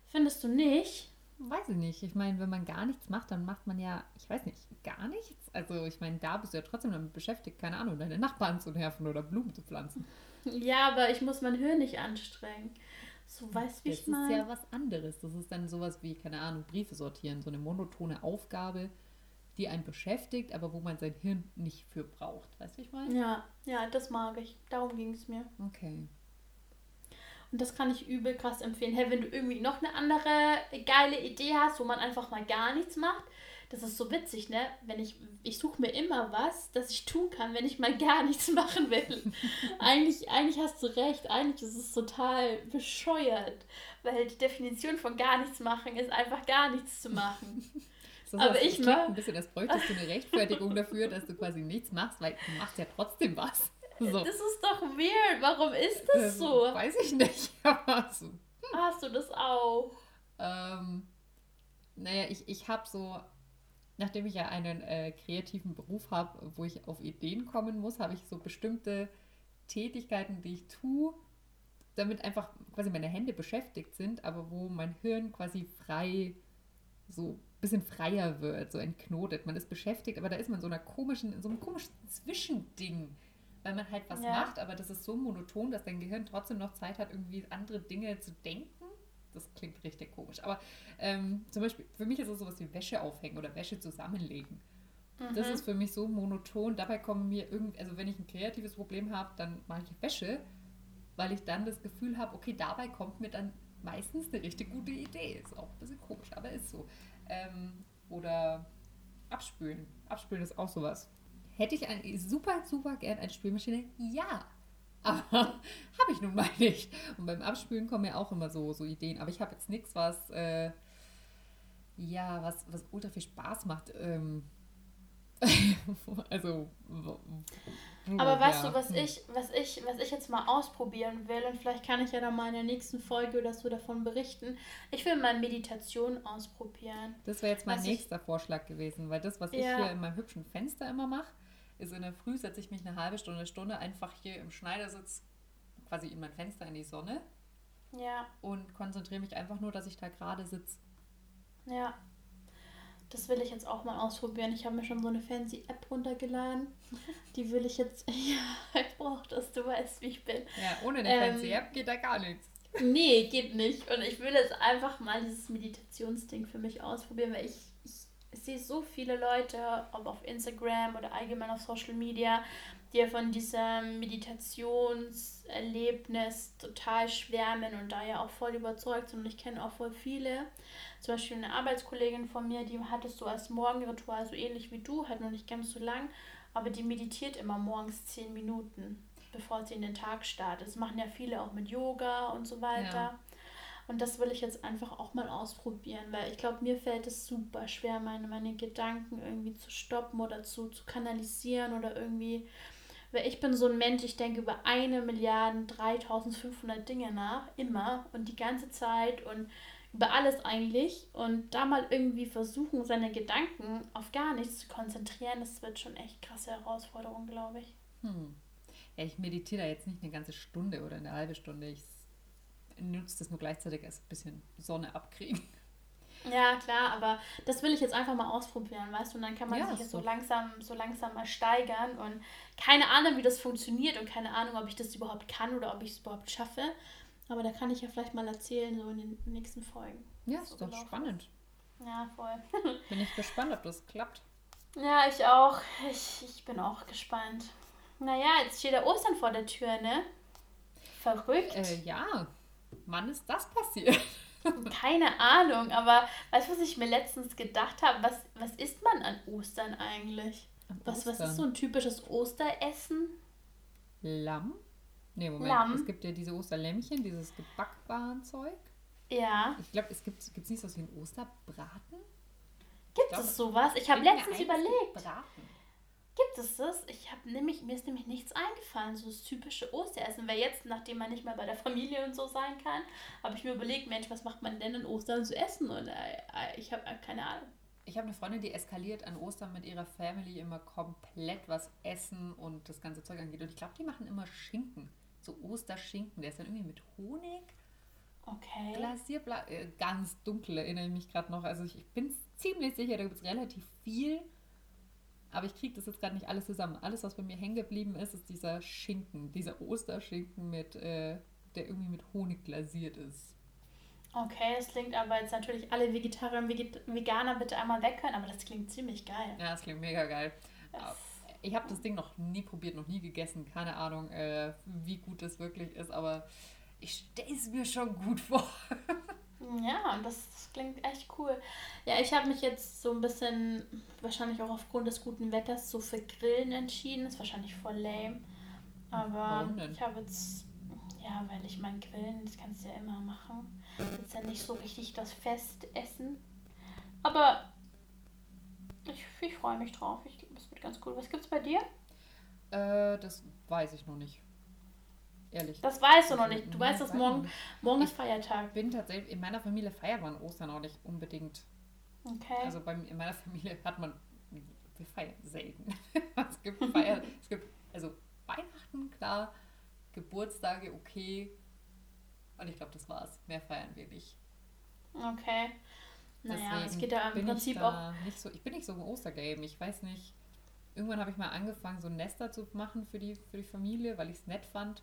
S1: Findest du nicht?
S2: Weiß ich nicht. Ich meine, wenn man gar nichts macht, dann macht man ja, ich weiß nicht, gar nichts. Also ich meine, da bist du ja trotzdem damit beschäftigt, keine Ahnung, deine Nachbarn zu nerven oder Blumen zu pflanzen.
S1: Ja, aber ich muss mein Hirn nicht anstrengen. So weißt wie
S2: ich meine. Das ist ja was anderes. Das ist dann sowas wie, keine Ahnung, Briefe sortieren. So eine monotone Aufgabe, die einen beschäftigt, aber wo man sein Hirn nicht für braucht. Weißt du, wie ich meine?
S1: Ja, ja, das mag ich. Darum ging es mir. Okay. Und das kann ich übel krass empfehlen. Hey, wenn du irgendwie noch eine andere geile Idee hast, wo man einfach mal gar nichts macht, das ist so witzig, ne? Wenn ich, ich suche mir immer was, das ich tun kann, wenn ich mal gar nichts machen will. eigentlich, eigentlich hast du recht, eigentlich ist es total bescheuert, weil die Definition von gar nichts machen ist einfach gar nichts zu machen.
S2: Das Aber ich mache ein bisschen, das bräuchtest du eine Rechtfertigung dafür, dass du quasi nichts machst, weil du machst ja trotzdem was.
S1: So. Das ist doch weird. Warum ist das ähm, so?
S2: Weiß ich nicht. So. Hm.
S1: Hast du das auch?
S2: Ähm, naja, ich, ich habe so, nachdem ich ja einen äh, kreativen Beruf habe, wo ich auf Ideen kommen muss, habe ich so bestimmte Tätigkeiten, die ich tue, damit einfach quasi meine Hände beschäftigt sind, aber wo mein Hirn quasi frei, so ein bisschen freier wird, so entknotet. Man ist beschäftigt, aber da ist man so einer komischen, in so einem komischen Zwischending, weil man halt was
S1: Ja.
S2: macht, aber das ist so monoton, dass dein Gehirn trotzdem noch Zeit hat, irgendwie andere Dinge zu denken. Das klingt richtig komisch. Aber ähm, zum Beispiel, für mich ist es sowas wie Wäsche aufhängen oder Wäsche zusammenlegen. Das
S1: Mhm.
S2: ist für mich so monoton. Dabei kommen mir irgendwie, also wenn ich ein kreatives Problem habe, dann mache ich Wäsche, weil ich dann das Gefühl habe, okay, dabei kommt mir dann meistens eine richtig gute Idee. Ist auch ein bisschen komisch, aber ist so. Ähm, oder abspülen. Abspülen ist auch sowas. Hätte ich ein, super, super gern eine Spülmaschine? Ja. Aber habe ich nun mal nicht. Und beim Abspülen kommen ja auch immer so, so Ideen. Aber ich habe jetzt nichts, was, äh, ja, was, was ultra viel Spaß macht. Ähm, also,
S1: Aber weißt
S2: ja,
S1: du, was
S2: hm.
S1: ich, was ich, was ich jetzt mal ausprobieren will, und vielleicht kann ich ja dann mal in der nächsten Folge oder so davon berichten. Ich will mal Meditation ausprobieren.
S2: Das wäre jetzt mein
S1: ich-
S2: nächster Vorschlag gewesen, weil das, was ich
S1: Ja.
S2: hier in meinem hübschen Fenster immer mache, ist in der Früh setze ich mich eine halbe Stunde, Stunde einfach hier im Schneidersitz quasi in mein Fenster in die Sonne
S1: Ja,
S2: und konzentriere mich einfach nur, dass ich da gerade sitze.
S1: ja. Das will ich jetzt auch mal ausprobieren. Ich habe mir schon so eine fancy App runtergeladen. Die will ich jetzt. Ja, ich brauche das, du weißt, wie ich bin.
S2: Ja, ohne eine
S1: Ähm,
S2: fancy App geht da gar nichts.
S1: Nee, geht nicht. Und ich will jetzt einfach mal dieses Meditationsding für mich ausprobieren, weil ich, ich sehe so viele Leute, ob auf Instagram oder allgemein auf Social Media, die von diesem Meditationserlebnis total schwärmen und da ja auch voll überzeugt sind. Und ich kenne auch voll viele. Zum Beispiel eine Arbeitskollegin von mir, die hat es so als Morgenritual, so ähnlich wie du, halt noch nicht ganz so lang, aber die meditiert immer morgens zehn Minuten, bevor sie in den Tag startet. Das machen ja viele auch mit Yoga und so weiter.
S2: Ja.
S1: Und das will ich jetzt einfach auch mal ausprobieren, weil ich glaube, mir fällt es super schwer, meine, meine Gedanken irgendwie zu stoppen oder zu, zu kanalisieren oder irgendwie. Weil ich bin so ein Mensch, ich denke über eine Milliarde 3500 Dinge nach, immer und die ganze Zeit und über alles eigentlich. Und da mal irgendwie versuchen, seine Gedanken auf gar nichts zu konzentrieren, das wird schon echt krasse Herausforderung, glaube ich.
S2: Hm. Ja, ich meditiere da jetzt nicht eine ganze Stunde oder eine halbe Stunde. Ich nutze das nur gleichzeitig als ein bisschen Sonne abkriegen.
S1: Ja, klar, aber das will ich jetzt einfach mal ausprobieren, weißt du? Und dann kann man
S2: Ja,
S1: sich jetzt so langsam, so langsam mal steigern und keine Ahnung, wie das funktioniert und keine Ahnung, ob ich das überhaupt kann oder ob ich es überhaupt schaffe. Aber da kann ich ja vielleicht mal erzählen, so in den nächsten Folgen.
S2: Ja,
S1: So
S2: ist doch spannend.
S1: Ja, voll.
S2: Bin ich gespannt, ob das klappt.
S1: Ja, ich auch. Ich, ich bin auch gespannt. Naja, jetzt steht der Ostern vor der Tür, ne? Verrückt.
S2: Äh, ja, wann ist das passiert?
S1: Keine Ahnung, aber weißt du, was ich mir letztens gedacht habe? Was, was isst man an Ostern eigentlich?
S2: Am
S1: Was, was
S2: Ostern.
S1: ist so ein typisches Osteressen?
S2: Lamm? Nee, Moment.
S1: Lamm.
S2: Es gibt ja diese Osterlämmchen, dieses Gebackwarenzeug.
S1: Ja.
S2: Ich glaube, es gibt gibt's nicht so was wie ein Osterbraten?
S1: Gibt
S2: glaub,
S1: es sowas? Ich habe letztens überlegt.
S2: Braten.
S1: Gibt es das? Ich habe nämlich, mir ist nämlich nichts eingefallen, so das typische Osteressen. Weil jetzt, nachdem man nicht mehr bei der Familie und so sein kann, habe ich mir überlegt, Mensch, was macht man denn an Ostern zu essen? Und äh, ich habe äh, keine Ahnung.
S2: Ich habe eine Freundin, die eskaliert an Ostern mit ihrer Family immer komplett, was Essen und das ganze Zeug angeht. Und ich glaube, die machen immer Schinken. So Osterschinken. Der ist dann irgendwie mit Honig,
S1: Okay.
S2: glasiert, bla, äh, ganz dunkel, erinnere ich mich gerade noch. Also ich, ich bin ziemlich sicher, da gibt es relativ viel. Aber ich kriege das jetzt gerade nicht alles zusammen. Alles, was bei mir hängen geblieben ist, ist dieser Schinken, dieser Osterschinken, mit, äh, der irgendwie mit Honig glasiert ist.
S1: Okay, das klingt aber jetzt natürlich alle Vegetarier und Veget Veganer bitte einmal weghören, aber das klingt ziemlich geil.
S2: Ja, das klingt mega geil.
S1: Das,
S2: Ich habe das Ding noch nie probiert, noch nie gegessen. Keine Ahnung, äh, wie gut das wirklich ist, aber ich stelle es mir schon gut vor.
S1: Ja, und das, das klingt echt cool. Ja, ich habe mich jetzt so ein bisschen, wahrscheinlich auch aufgrund des guten Wetters, so für Grillen entschieden. Ist wahrscheinlich voll lame. Aber ich habe jetzt, ja, weil ich mein Grillen, das kannst du ja immer machen. Das ist ja nicht so richtig das Festessen. Aber ich, ich freue mich drauf. Ich glaube, es wird ganz cool. Was gibt's bei dir?
S2: Äh, das weiß ich noch nicht. Ehrlich.
S1: Das weißt du noch nicht. Du weißt, dass
S2: ich
S1: morgen, morgen ist
S2: Ich
S1: Feiertag.
S2: bin tatsächlich, in meiner Familie feiert man Ostern auch nicht unbedingt.
S1: Okay.
S2: Also bei, in meiner Familie hat man, wir feiern selten. es gibt Feier, es gibt, also Weihnachten, klar, Geburtstage, okay, Und ich glaube, das war's. Mehr feiern wir nicht.
S1: Okay. Naja, es geht ja im Prinzip
S2: ich
S1: auch.
S2: Nicht so, ich bin nicht so im Ostergame. Ich weiß nicht. Irgendwann habe ich mal angefangen, so ein Nester zu machen für die, für die Familie, weil ich es nett fand.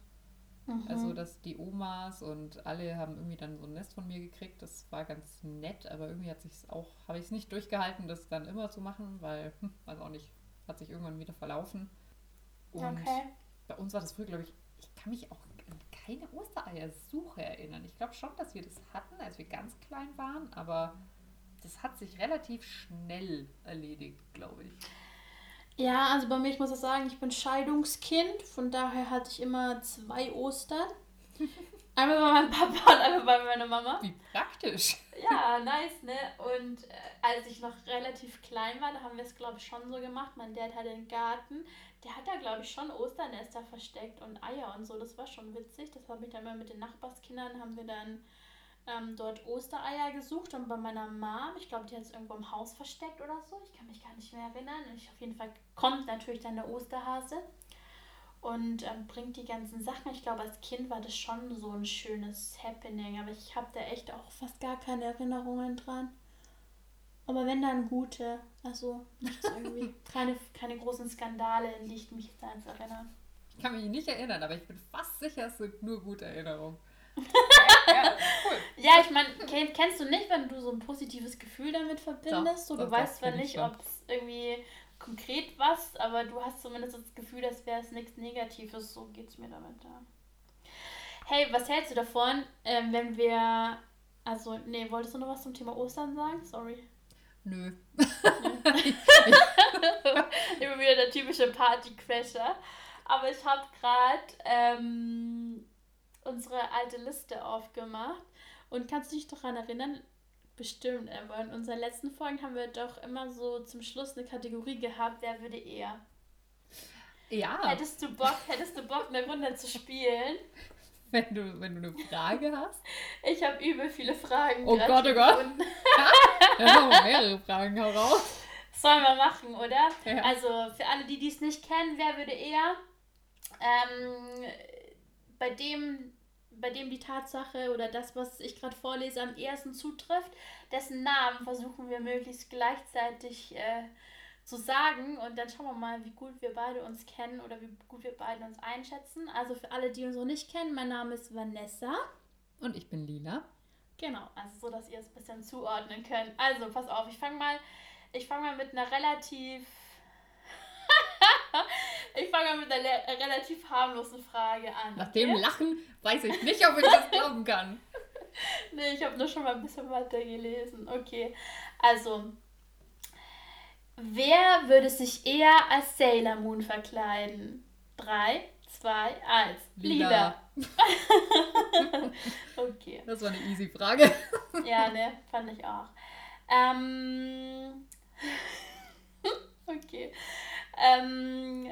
S1: Mhm.
S2: Also, dass die Omas und alle haben irgendwie dann so ein Nest von mir gekriegt. Das war ganz nett, aber irgendwie hat sich auch, habe ich es nicht durchgehalten, das dann immer zu machen, weil, hm, weiß auch nicht, hat sich irgendwann wieder verlaufen. Und
S1: okay.
S2: bei uns war das früher, glaube ich, ich kann mich auch an keine Ostereiersuche erinnern. Ich glaube schon, dass wir das hatten, als wir ganz klein waren, aber das hat sich relativ schnell erledigt, glaube ich.
S1: Ja, also bei mir, ich muss auch sagen, ich bin Scheidungskind. Von daher hatte ich immer zwei Ostern. Einmal bei meinem Papa und einmal bei meiner Mama.
S2: Wie praktisch.
S1: Ja, nice, ne? Und äh, als ich noch relativ klein war, da haben wir es, glaube ich, schon so gemacht. Mein Dad hatte einen Garten. Der hat da, glaube ich, schon Osternester versteckt und Eier und so. Das war schon witzig. Das habe ich dann mal mit den Nachbarskindern, haben wir dann ähm, dort Ostereier gesucht. Und bei meiner Mom, ich glaube, die hat es irgendwo im Haus versteckt oder so. Ich kann mich gar nicht mehr erinnern. Ich, auf jeden Fall kommt natürlich dann der Osterhase und ähm, bringt die ganzen Sachen. Ich glaube, als Kind war das schon so ein schönes Happening, aber ich habe da echt auch fast gar keine Erinnerungen dran. Aber wenn dann gute, also irgendwie, keine, keine großen Skandale, in die ich mich jetzt eins erinnern.
S2: Ich kann mich nicht erinnern, aber ich bin fast sicher, es sind nur gute Erinnerungen. ja, cool.
S1: Ja, ich meine, kenn, kennst du nicht, wenn du so ein positives Gefühl damit verbindest? so, du weißt zwar nicht, ob es irgendwie konkret was, aber du hast zumindest das Gefühl, das wäre es nichts Negatives. So geht's mir damit. Ja. Hey, was hältst du davon, ähm, wenn wir. Also, nee, wolltest du noch was zum Thema Ostern sagen? Sorry.
S2: Nö.
S1: Immer wieder der typische Party-Crasher. Aber ich habe gerade ähm, unsere alte Liste aufgemacht. Und kannst du dich daran erinnern? Bestimmt, aber in unseren letzten Folgen haben wir doch immer so zum Schluss eine Kategorie gehabt, wer würde eher.
S2: Ja,
S1: Hättest du Bock, hättest du Bock, eine Runde zu spielen?
S2: wenn du, wenn du eine Frage hast.
S1: Ich habe übel viele Fragen.
S2: Oh Gott, oh Gott.
S1: gefunden.
S2: Dann haben wir mehrere Fragen heraus.
S1: Sollen wir machen, oder?
S2: Ja.
S1: Also für alle, die dies nicht kennen, wer würde eher ähm, bei dem bei dem die Tatsache oder das, was ich gerade vorlese, am ehesten zutrifft, dessen Namen versuchen wir möglichst gleichzeitig äh, zu sagen und dann schauen wir mal, wie gut wir beide uns kennen oder wie gut wir beide uns einschätzen. Also für alle, die uns noch nicht kennen, mein Name ist Vanessa.
S2: Und ich bin Lila.
S1: Genau, also so, dass ihr es ein bisschen zuordnen könnt. Also, pass auf, ich fange mal, ich fange mal mit einer relativ, ich fange mal mit einer le- relativ harmlosen Frage an.
S2: Nach dem
S1: okay?
S2: Lachen weiß ich nicht, ob ich das glauben kann.
S1: Nee, ich habe nur schon mal ein bisschen weiter gelesen. Okay, also, wer würde sich eher als Sailor Moon verkleiden? Drei, zwei, eins. Lila. Okay.
S2: Das war eine easy Frage.
S1: Ja, ne, fand ich auch. Ähm, okay. Ähm,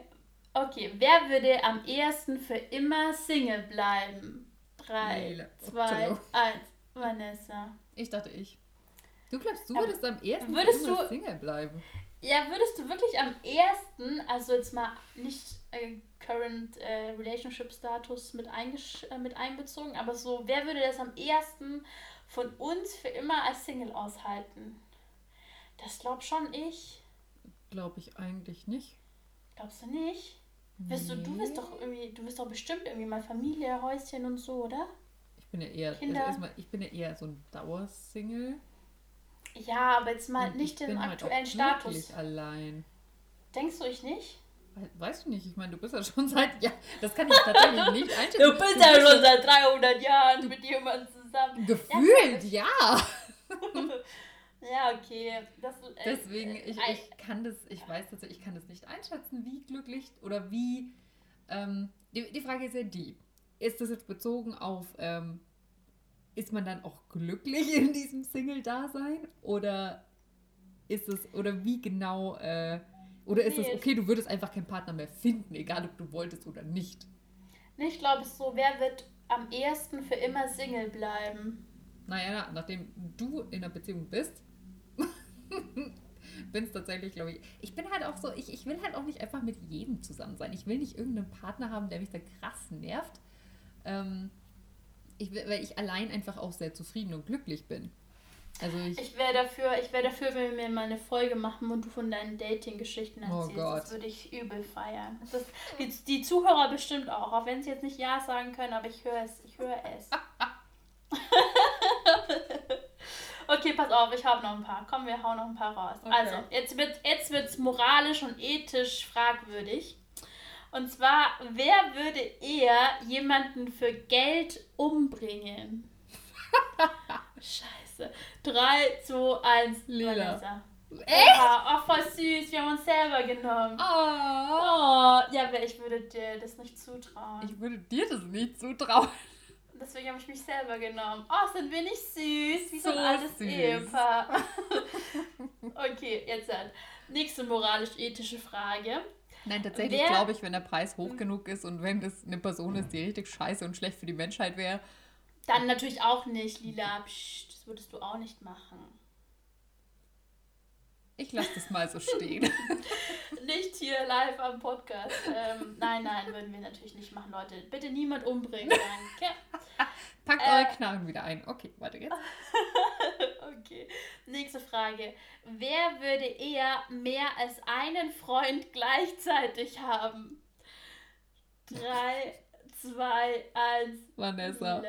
S1: okay, wer würde am ehesten für immer Single bleiben? Drei,
S2: Lila.
S1: zwei,
S2: Entschuldigung.
S1: eins. Vanessa.
S2: Ich dachte ich. Du glaubst, du
S1: Aber
S2: würdest am ersten
S1: würdest
S2: immer
S1: du-
S2: Single bleiben?
S1: Ja, würdest du wirklich am ehesten, also jetzt mal nicht äh, Current äh, Relationship Status mit, eingesch äh, mit einbezogen, aber so, wer würde das am ehesten von uns für immer als Single aushalten? Das glaub schon ich.
S2: Glaube ich eigentlich nicht.
S1: Glaubst du nicht? Wirst du, du bist doch irgendwie, du bist doch bestimmt irgendwie mal Familie, Häuschen und so, oder?
S2: Ich bin ja eher,
S1: Kinder.
S2: also erstmal, ich bin ja eher so ein Dauersingle.
S1: Ja, aber jetzt mal
S2: Und
S1: nicht
S2: ich
S1: den
S2: bin halt
S1: aktuellen
S2: auch
S1: Status.
S2: allein.
S1: Denkst du ich nicht?
S2: We- Weißt du nicht, ich meine, du bist ja schon seit, ja, das kann ich tatsächlich nicht einschätzen.
S1: Du bist ja schon seit 300 Jahren mit jemandem zusammen.
S2: Gefühlt, ja.
S1: Ja, okay. Das, äh,
S2: Deswegen,
S1: äh,
S2: ich, ich kann das, ich weiß tatsächlich, ich kann das nicht einschätzen, wie glücklich oder wie. Ähm, die, die Frage ist ja die: Ist das jetzt bezogen auf, ähm, ist man dann auch glücklich in diesem Single-Dasein? Oder ist es, oder wie genau, äh, oder ist es
S1: Nee,
S2: okay, du würdest einfach keinen Partner mehr finden, egal ob du wolltest oder nicht?
S1: Nee, ich glaube, es ist so, wer wird am ehesten für immer Single bleiben?
S2: Naja, na, nachdem du in einer Beziehung bist, bin es tatsächlich, glaube ich. Ich bin halt auch so, ich, ich will halt auch nicht einfach mit jedem zusammen sein. Ich will nicht irgendeinen Partner haben, der mich da krass nervt. Ähm, Ich, weil ich allein einfach auch sehr zufrieden und glücklich bin.
S1: Also ich, ich wäre dafür, ich wäre dafür, wenn wir mal eine Folge machen und du von deinen Dating-Geschichten oh erzählst. Oh Gott. Das würde ich übel feiern. Das, die, die Zuhörer bestimmt auch, auch wenn sie jetzt nicht Ja sagen können, aber ich höre es. Ich höre es. okay, pass auf, ich habe noch ein paar. Komm, wir hauen noch ein paar raus. Okay. Also, jetzt wird es jetzt moralisch und ethisch fragwürdig. Und zwar, wer würde eher jemanden für Geld umbringen? Scheiße. 3, 2, 1, Lila. Vanessa. Echt? Oh, voll süß. Wir haben uns selber genommen. Oh. oh. Ja, aber ich würde dir das nicht zutrauen.
S2: Ich würde dir das nicht zutrauen.
S1: Deswegen habe ich mich selber genommen. Oh, sind wir nicht süß? Wie so, ein altes süß. Ehepaar. okay, jetzt halt. Nächste moralisch-ethische Frage.
S2: Nein, tatsächlich glaube ich, wenn der Preis hoch genug ist und wenn das eine Person ist, die richtig scheiße und schlecht für die Menschheit wäre.
S1: Dann natürlich auch nicht, Lila. Psst, das würdest du auch nicht machen.
S2: Ich lasse das mal so stehen.
S1: nicht hier live am Podcast. Ähm, nein, nein, würden wir natürlich nicht machen, Leute. Bitte niemand umbringen, danke.
S2: Packt äh, eure Knarren wieder ein. Okay, weiter geht's.
S1: okay. Nächste Frage. Wer würde eher mehr als einen Freund gleichzeitig haben? Drei, zwei, eins. Vanessa.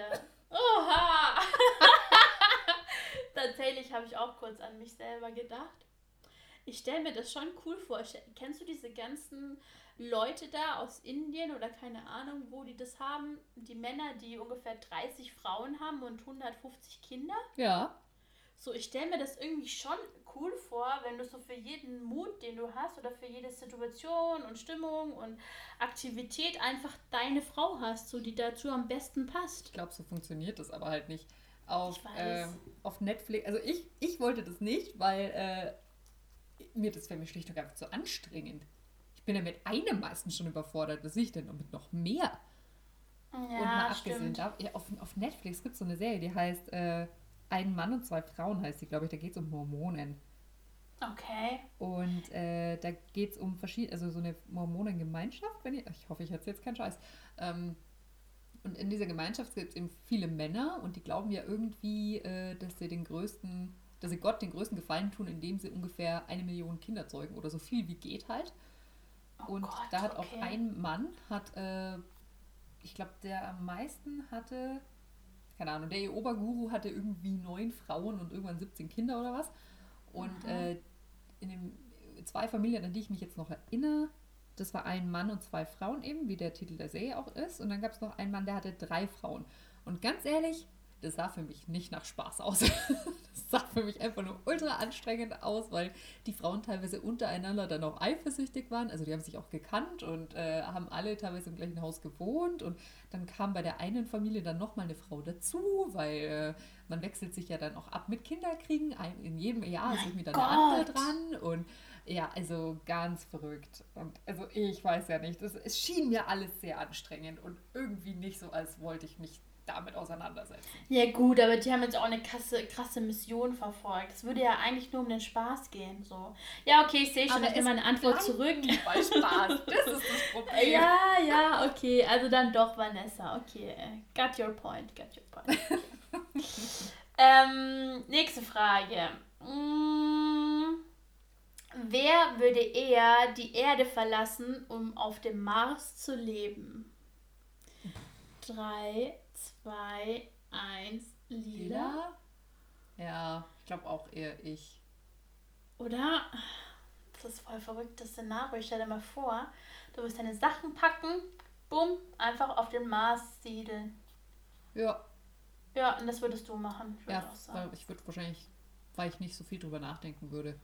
S1: Oha! Tatsächlich habe ich auch kurz an mich selber gedacht ich stelle mir das schon cool vor. Kennst du diese ganzen Leute da aus Indien oder keine Ahnung, wo die das haben? Die Männer, die ungefähr 30 Frauen haben und 150 Kinder? Ja. So, ich stelle mir das irgendwie schon cool vor, wenn du so für jeden Mut, den du hast oder für jede Situation und Stimmung und Aktivität einfach deine Frau hast, so die dazu am besten passt.
S2: Ich glaube, so funktioniert das aber halt nicht. Auf, äh, auf Netflix, also ich, ich wollte das nicht, weil äh, mir das wäre mir schlicht und einfach zu anstrengend. Ich bin ja mit einem meistens schon überfordert. Was sehe ich denn mit noch mehr? Ja, und mal abgesehen davon, auf, auf Netflix gibt es so eine Serie, die heißt äh, Ein Mann und zwei Frauen heißt die, glaube ich. Da geht es um Mormonen. Okay. Und äh, da geht es um verschiedene, also so eine Mormonengemeinschaft, wenn ich, ich hoffe, ich erzähle jetzt keinen Scheiß. Ähm, und in dieser Gemeinschaft gibt es eben viele Männer und die glauben ja irgendwie, äh, dass sie den größten dass sie Gott den größten Gefallen tun, indem sie ungefähr eine Million Kinder zeugen oder so viel wie geht halt. Oh und Gott, da hat okay. auch ein Mann, hat, äh, ich glaube, der am meisten hatte, keine Ahnung, der Oberguru hatte irgendwie neun Frauen und irgendwann 17 Kinder oder was. Und äh, in den zwei Familien, an die ich mich jetzt noch erinnere, das war ein Mann und zwei Frauen eben, wie der Titel der Serie auch ist. Und dann gab es noch einen Mann, der hatte drei Frauen. Und ganz ehrlich, das sah für mich nicht nach Spaß aus. das sah für mich einfach nur ultra anstrengend aus, weil die Frauen teilweise untereinander dann auch eifersüchtig waren. Also die haben sich auch gekannt und äh, haben alle teilweise im gleichen Haus gewohnt. Und dann kam bei der einen Familie dann nochmal eine Frau dazu, weil äh, man wechselt sich ja dann auch ab mit Kinderkriegen. In jedem Jahr ist irgendwie dann eine andere dran. Und ja, also ganz verrückt. Und also ich weiß ja nicht, es, es schien mir alles sehr anstrengend und irgendwie nicht so, als wollte ich mich damit auseinandersetzen.
S1: Ja gut, aber die haben jetzt auch eine krasse, krasse Mission verfolgt. Es würde ja eigentlich nur um den Spaß gehen. So. Ja, okay, ich sehe schon, aber ich nehme meine Antwort zurück. Bei Spaß, das ist das Problem. Ja, ja, okay, also dann doch Vanessa. Okay, got your point, got your point. Okay. ähm, nächste Frage. Hm, wer würde eher die Erde verlassen, um auf dem Mars zu leben? Drei, 2, 1, lila.
S2: Ja, ich glaube auch eher ich.
S1: Oder? Das ist voll verrücktes Szenario. Ich stell dir mal vor, du wirst deine Sachen packen, bumm, einfach auf den Mars siedeln. Ja. Ja, und das würdest du machen.
S2: Ich ja, weil ich würde wahrscheinlich, weil ich nicht so viel drüber nachdenken würde.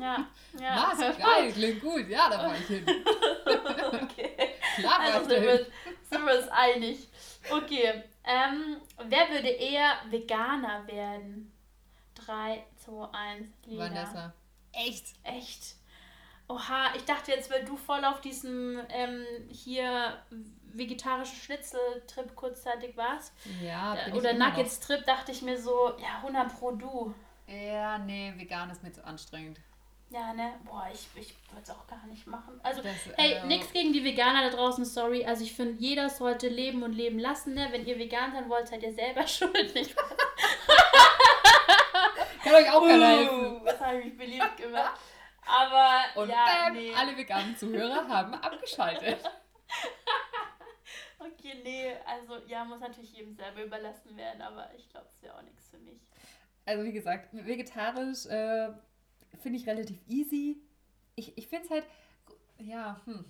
S2: Ja, ja. Mars, geil, klingt gut. Ja, da war ich hin.
S1: okay. Klar, also sind wir, sind wir uns einig. Okay, ähm, wer würde eher Veganer werden? 3, 2, 1, Lina. Vanessa. Echt? Echt? Oha, ich dachte jetzt, weil du voll auf diesem ähm, hier vegetarischen Schnitzel-Trip kurzzeitig warst. Ja, bin Oder Nuggets-Trip, dachte ich mir so, ja, 100 pro du.
S2: Ja, nee, vegan ist mir zu anstrengend.
S1: Ja, ne? Boah, ich, ich würde es auch gar nicht machen. Also, das, hey, äh, nix gegen die Veganer da draußen, sorry. Also, ich finde, jeder sollte leben und leben lassen, ne? Wenn ihr vegan sein wollt, seid ihr selber schuld, nicht Kann euch auch keiner helfen. Das habe ich mich beliebt gemacht. Aber,
S2: und ja, bam, nee. alle veganen Zuhörer haben abgeschaltet.
S1: okay, nee, also, ja, muss natürlich jedem selber überlassen werden, aber ich glaube, es wäre auch nichts für mich.
S2: Also, wie gesagt, vegetarisch äh, finde ich relativ easy. Ich, ich finde es halt, ja, hm,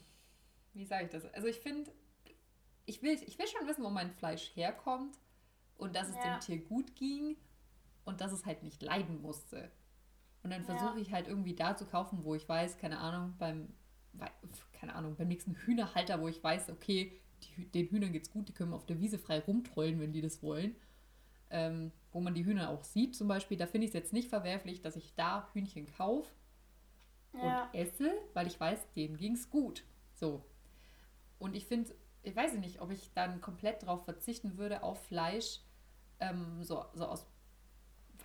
S2: wie sage ich das? Also ich finde, ich will, ich will schon wissen, wo mein Fleisch herkommt und dass es ja. dem Tier gut ging und dass es halt nicht leiden musste. Und dann versuche ja. ich halt irgendwie da zu kaufen, wo ich weiß, keine Ahnung, beim, keine Ahnung, beim nächsten Hühnerhalter, wo ich weiß, okay, die, den Hühnern geht's gut, die können auf der Wiese frei rumtrollen, wenn die das wollen ähm, wo man die Hühner auch sieht zum Beispiel, da finde ich es jetzt nicht verwerflich, dass ich da Hühnchen kaufe ja. und esse, weil ich weiß, denen ging es gut. So. Und ich finde, ich weiß nicht, ob ich dann komplett darauf verzichten würde, auf Fleisch, ähm, so, so aus,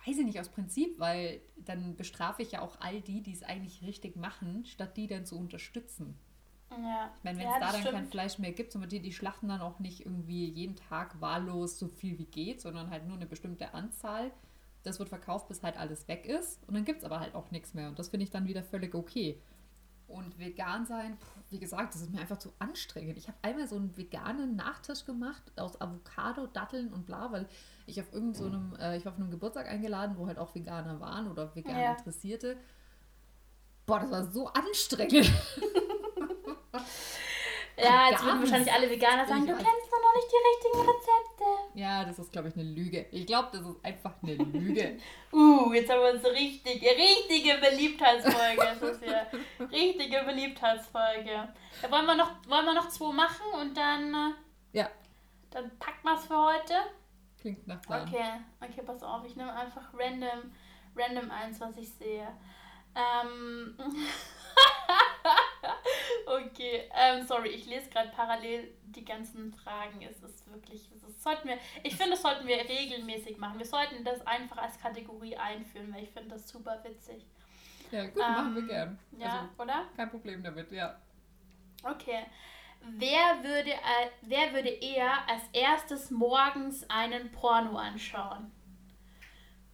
S2: weiß ich nicht, aus Prinzip, weil dann bestrafe ich ja auch all die, die es eigentlich richtig machen, statt die dann zu unterstützen. Ja. Ich meine, wenn es ja, da dann stimmt. kein Fleisch mehr gibt, die, die schlachten dann auch nicht irgendwie jeden Tag wahllos so viel wie geht, sondern halt nur eine bestimmte Anzahl. Das wird verkauft, bis halt alles weg ist. Und dann gibt es aber halt auch nichts mehr. Und das finde ich dann wieder völlig okay. Und vegan sein, wie gesagt, das ist mir einfach zu anstrengend. Ich habe einmal so einen veganen Nachtisch gemacht aus Avocado, Datteln und bla, weil ich auf irgendeinem, so äh, ich war auf einem Geburtstag eingeladen, wo halt auch Veganer waren oder vegan ja. Interessierte. Boah, das war so anstrengend.
S1: Ja, jetzt würden wahrscheinlich alle Veganer sagen, du kennst doch noch nicht die richtigen Rezepte.
S2: Ja, das ist, glaube ich, eine Lüge. Ich glaube, das ist einfach eine Lüge.
S1: uh, jetzt haben wir uns richtige, richtige Beliebtheitsfolge. Das ist ja richtige Beliebtheitsfolge. Ja, wollen, wir noch, wollen wir noch zwei machen und dann... Äh, ja. Dann packen wir es für heute.
S2: Klingt nach Plan.
S1: Okay, okay, pass auf. Ich nehme einfach random, random eins, was ich sehe. Ähm... okay, ähm, sorry, ich lese gerade parallel die ganzen Fragen. Es ist wirklich, es ist, sollten wir, ich finde, das sollten wir regelmäßig machen. Wir sollten das einfach als Kategorie einführen, weil ich finde das super witzig.
S2: Ja, gut, ähm, machen wir gern.
S1: Ja, also, oder?
S2: Kein Problem damit, ja.
S1: Okay. Wer würde, äh, wer würde eher als erstes morgens einen Porno anschauen?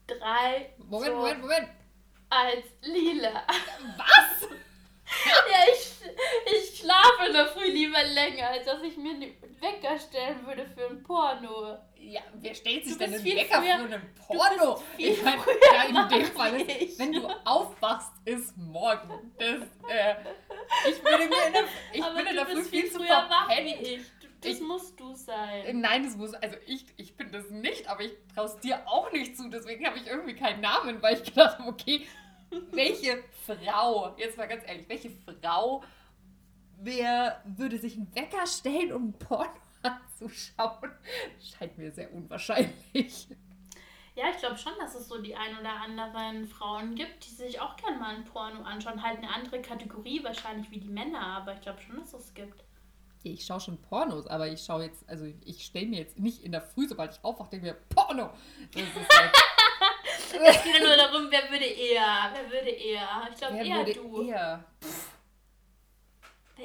S1: Drei.
S2: Moment, Moment, Moment.
S1: Als Lila.
S2: Was?
S1: ja, ich, ich schlafe in der Früh lieber länger, als dass ich mir einen Wecker stellen würde für ein Porno.
S2: Ja, wer stellt sich denn einen Wecker früher, für einen Porno? Ich meine, ja, in dem Fall, ist, wenn du aufwachst, ist morgen. Das, äh, ich bin in der, ich bin in der Früh viel zu verpennt.
S1: Das ich, musst du sein.
S2: Nein, das muss, also ich, ich bin das nicht, aber ich traue es dir auch nicht zu. Deswegen habe ich irgendwie keinen Namen, weil ich gedacht habe, okay, welche Frau, jetzt mal ganz ehrlich, welche Frau, wer würde sich einen Wecker stellen, um Porno anzuschauen? Scheint mir sehr unwahrscheinlich.
S1: Ja, ich glaube schon, dass es so die ein oder anderen Frauen gibt, die sich auch gerne mal ein Porno anschauen. Halt eine andere Kategorie wahrscheinlich wie die Männer, aber ich glaube schon, dass es gibt.
S2: Ich schaue schon Pornos, aber ich schaue jetzt, also ich stelle mir jetzt nicht in der Früh, sobald ich aufwache, denke mir, Porno! Das ist halt
S1: es geht nur darum, wer würde eher. Wer würde eher? Ich glaube eher würde du. Eher.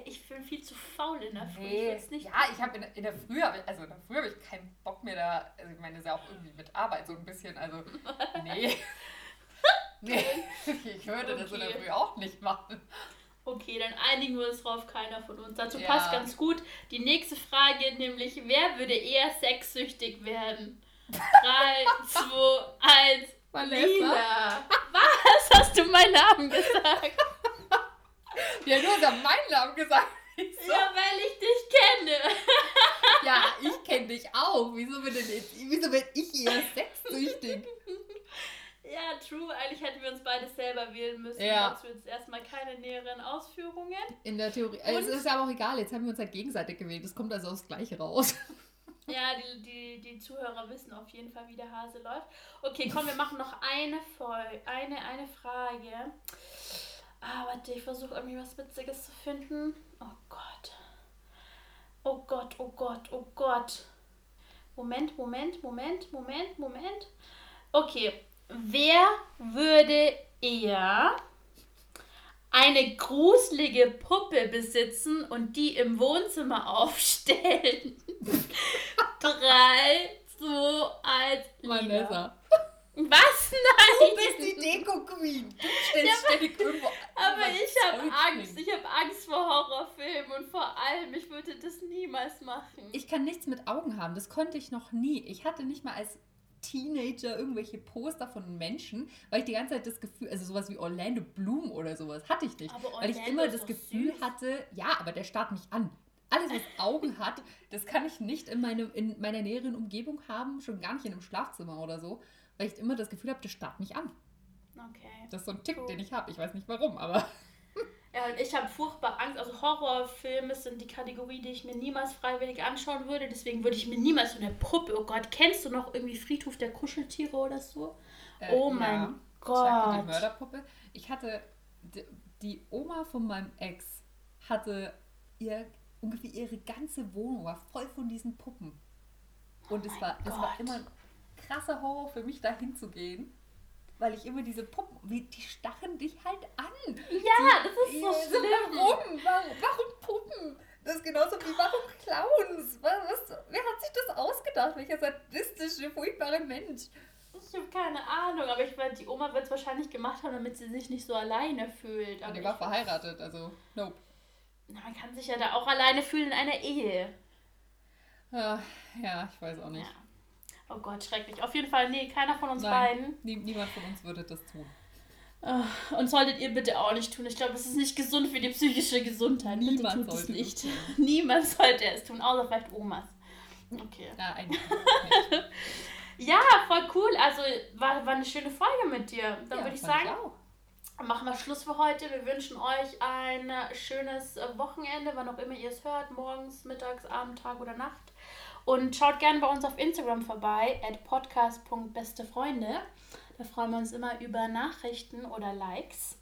S1: Ich bin viel zu faul in der Früh. Nee. Ich nicht
S2: ja, ich habe in, in, der Früh, also in der Früh habe ich keinen Bock mehr da. Also ich meine, das ist ja auch irgendwie mit Arbeit so ein bisschen. Also, nee. nee, ich würde okay. das in der Früh auch nicht machen.
S1: Okay, dann einigen wir uns drauf, keiner von uns. Dazu ja. passt ganz gut die nächste Frage, nämlich wer würde eher sexsüchtig werden? 3, 2, 1. Vanessa. Lila. Was? Hast du meinen Namen gesagt?
S2: ja, du hast ja meinen Namen gesagt.
S1: So. Ja, weil ich dich kenne.
S2: ja, ich kenne dich auch. Wieso bin, jetzt, wieso bin ich eher sexsüchtig?
S1: Ja, true. Eigentlich hätten wir uns beide selber wählen müssen. Ja. Dazu jetzt erstmal keine näheren Ausführungen.
S2: In der Theorie. Und es ist aber auch egal. Jetzt haben wir uns halt gegenseitig gewählt. Es kommt also aufs Gleiche raus.
S1: Ja, die, die, die Zuhörer wissen auf jeden Fall, wie der Hase läuft. Okay, komm, wir machen noch eine Folge, eine, eine Frage. Ah, warte, ich versuche irgendwie was Witziges zu finden. Oh Gott. Oh Gott, oh Gott, oh Gott. Moment, Moment, Moment, Moment, Moment. Okay, wer würde eher eine gruselige Puppe besitzen und die im Wohnzimmer aufstellen. Drei, zwei, eins,
S2: Vanessa.
S1: Was? Nein!
S2: Du bist die Deko-Queen. Du stellst ja, ständig irgendwo.
S1: Aber ich habe Angst. Ich habe Angst vor Horrorfilmen und vor allem, ich würde das niemals machen.
S2: Ich kann nichts mit Augen haben. Das konnte ich noch nie. Ich hatte nicht mal als Teenager irgendwelche Poster von Menschen, weil ich die ganze Zeit das Gefühl, also sowas wie Orlando Bloom oder sowas hatte ich nicht. weil ich immer das Gefühl süß. hatte, ja, aber der starrt mich an. Alles, was Augen hat, das kann ich nicht in, meine, in meiner näheren Umgebung haben, schon gar nicht in einem Schlafzimmer oder so, weil ich immer das Gefühl habe, der starrt mich an.
S1: Okay.
S2: Das ist so ein Tick, cool. den ich habe. Ich weiß nicht warum, aber.
S1: Ja, und ich habe furchtbar Angst. Also Horrorfilme sind die Kategorie, die ich mir niemals freiwillig anschauen würde. Deswegen würde ich mir niemals so eine Puppe. Oh Gott, kennst du noch irgendwie Friedhof der Kuscheltiere oder so? Äh, oh mein ja. Gott. Ich
S2: hatte die Mörderpuppe. Ich hatte die, Oma von meinem Ex hatte ihr ungefähr ihre ganze Wohnung war voll von diesen Puppen. Und oh es war es war immer ein krasser Horror für mich dahin zu gehen weil ich immer diese Puppen, die stachen dich halt an.
S1: Ja, das ist so schlimm.
S2: Warum? warum? Warum Puppen? Das ist genauso wie warum Clowns? Was, was, wer hat sich das ausgedacht? Welcher sadistische, furchtbare Mensch?
S1: Ich habe keine Ahnung, aber ich meine, die Oma wird es wahrscheinlich gemacht haben, damit sie sich nicht so alleine fühlt.
S2: Aber die war verheiratet, also nope.
S1: Man kann sich ja da auch alleine fühlen in einer Ehe.
S2: Ja, ja ich weiß auch nicht. Ja.
S1: Oh Gott, schrecklich. Auf jeden Fall, nee, keiner von uns Nein, beiden.
S2: Nie, niemand von uns würde das tun.
S1: Und solltet ihr bitte auch nicht tun. Ich glaube, es ist nicht gesund für die psychische Gesundheit. Niemand bitte tut es nicht. Niemand sollte es tun, außer vielleicht Omas. Okay. Ja, eigentlich. ja, voll cool. Also war, war eine schöne Folge mit dir. Dann ja, würde ich sagen, ich machen wir Schluss für heute. Wir wünschen euch ein schönes Wochenende, wann auch immer ihr es hört. Morgens, mittags, Abend, Tag oder Nacht. Und schaut gerne bei uns auf Instagram vorbei, at podcast.bestefreunde. Da freuen wir uns immer über Nachrichten oder Likes.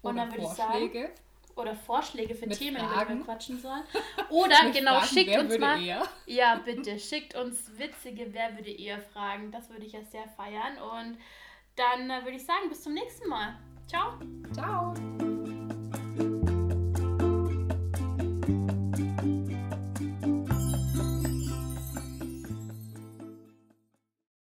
S1: Und oder dann würde ich sagen. Oder Vorschläge für Mit Themen, über die wir quatschen sollen. Oder genau, Fragen, schickt uns mal. Eher? Ja, bitte, schickt uns witzige Wer würde eher Fragen. Das würde ich ja sehr feiern. Und dann äh, würde ich sagen, bis zum nächsten Mal. Ciao.
S2: Ciao.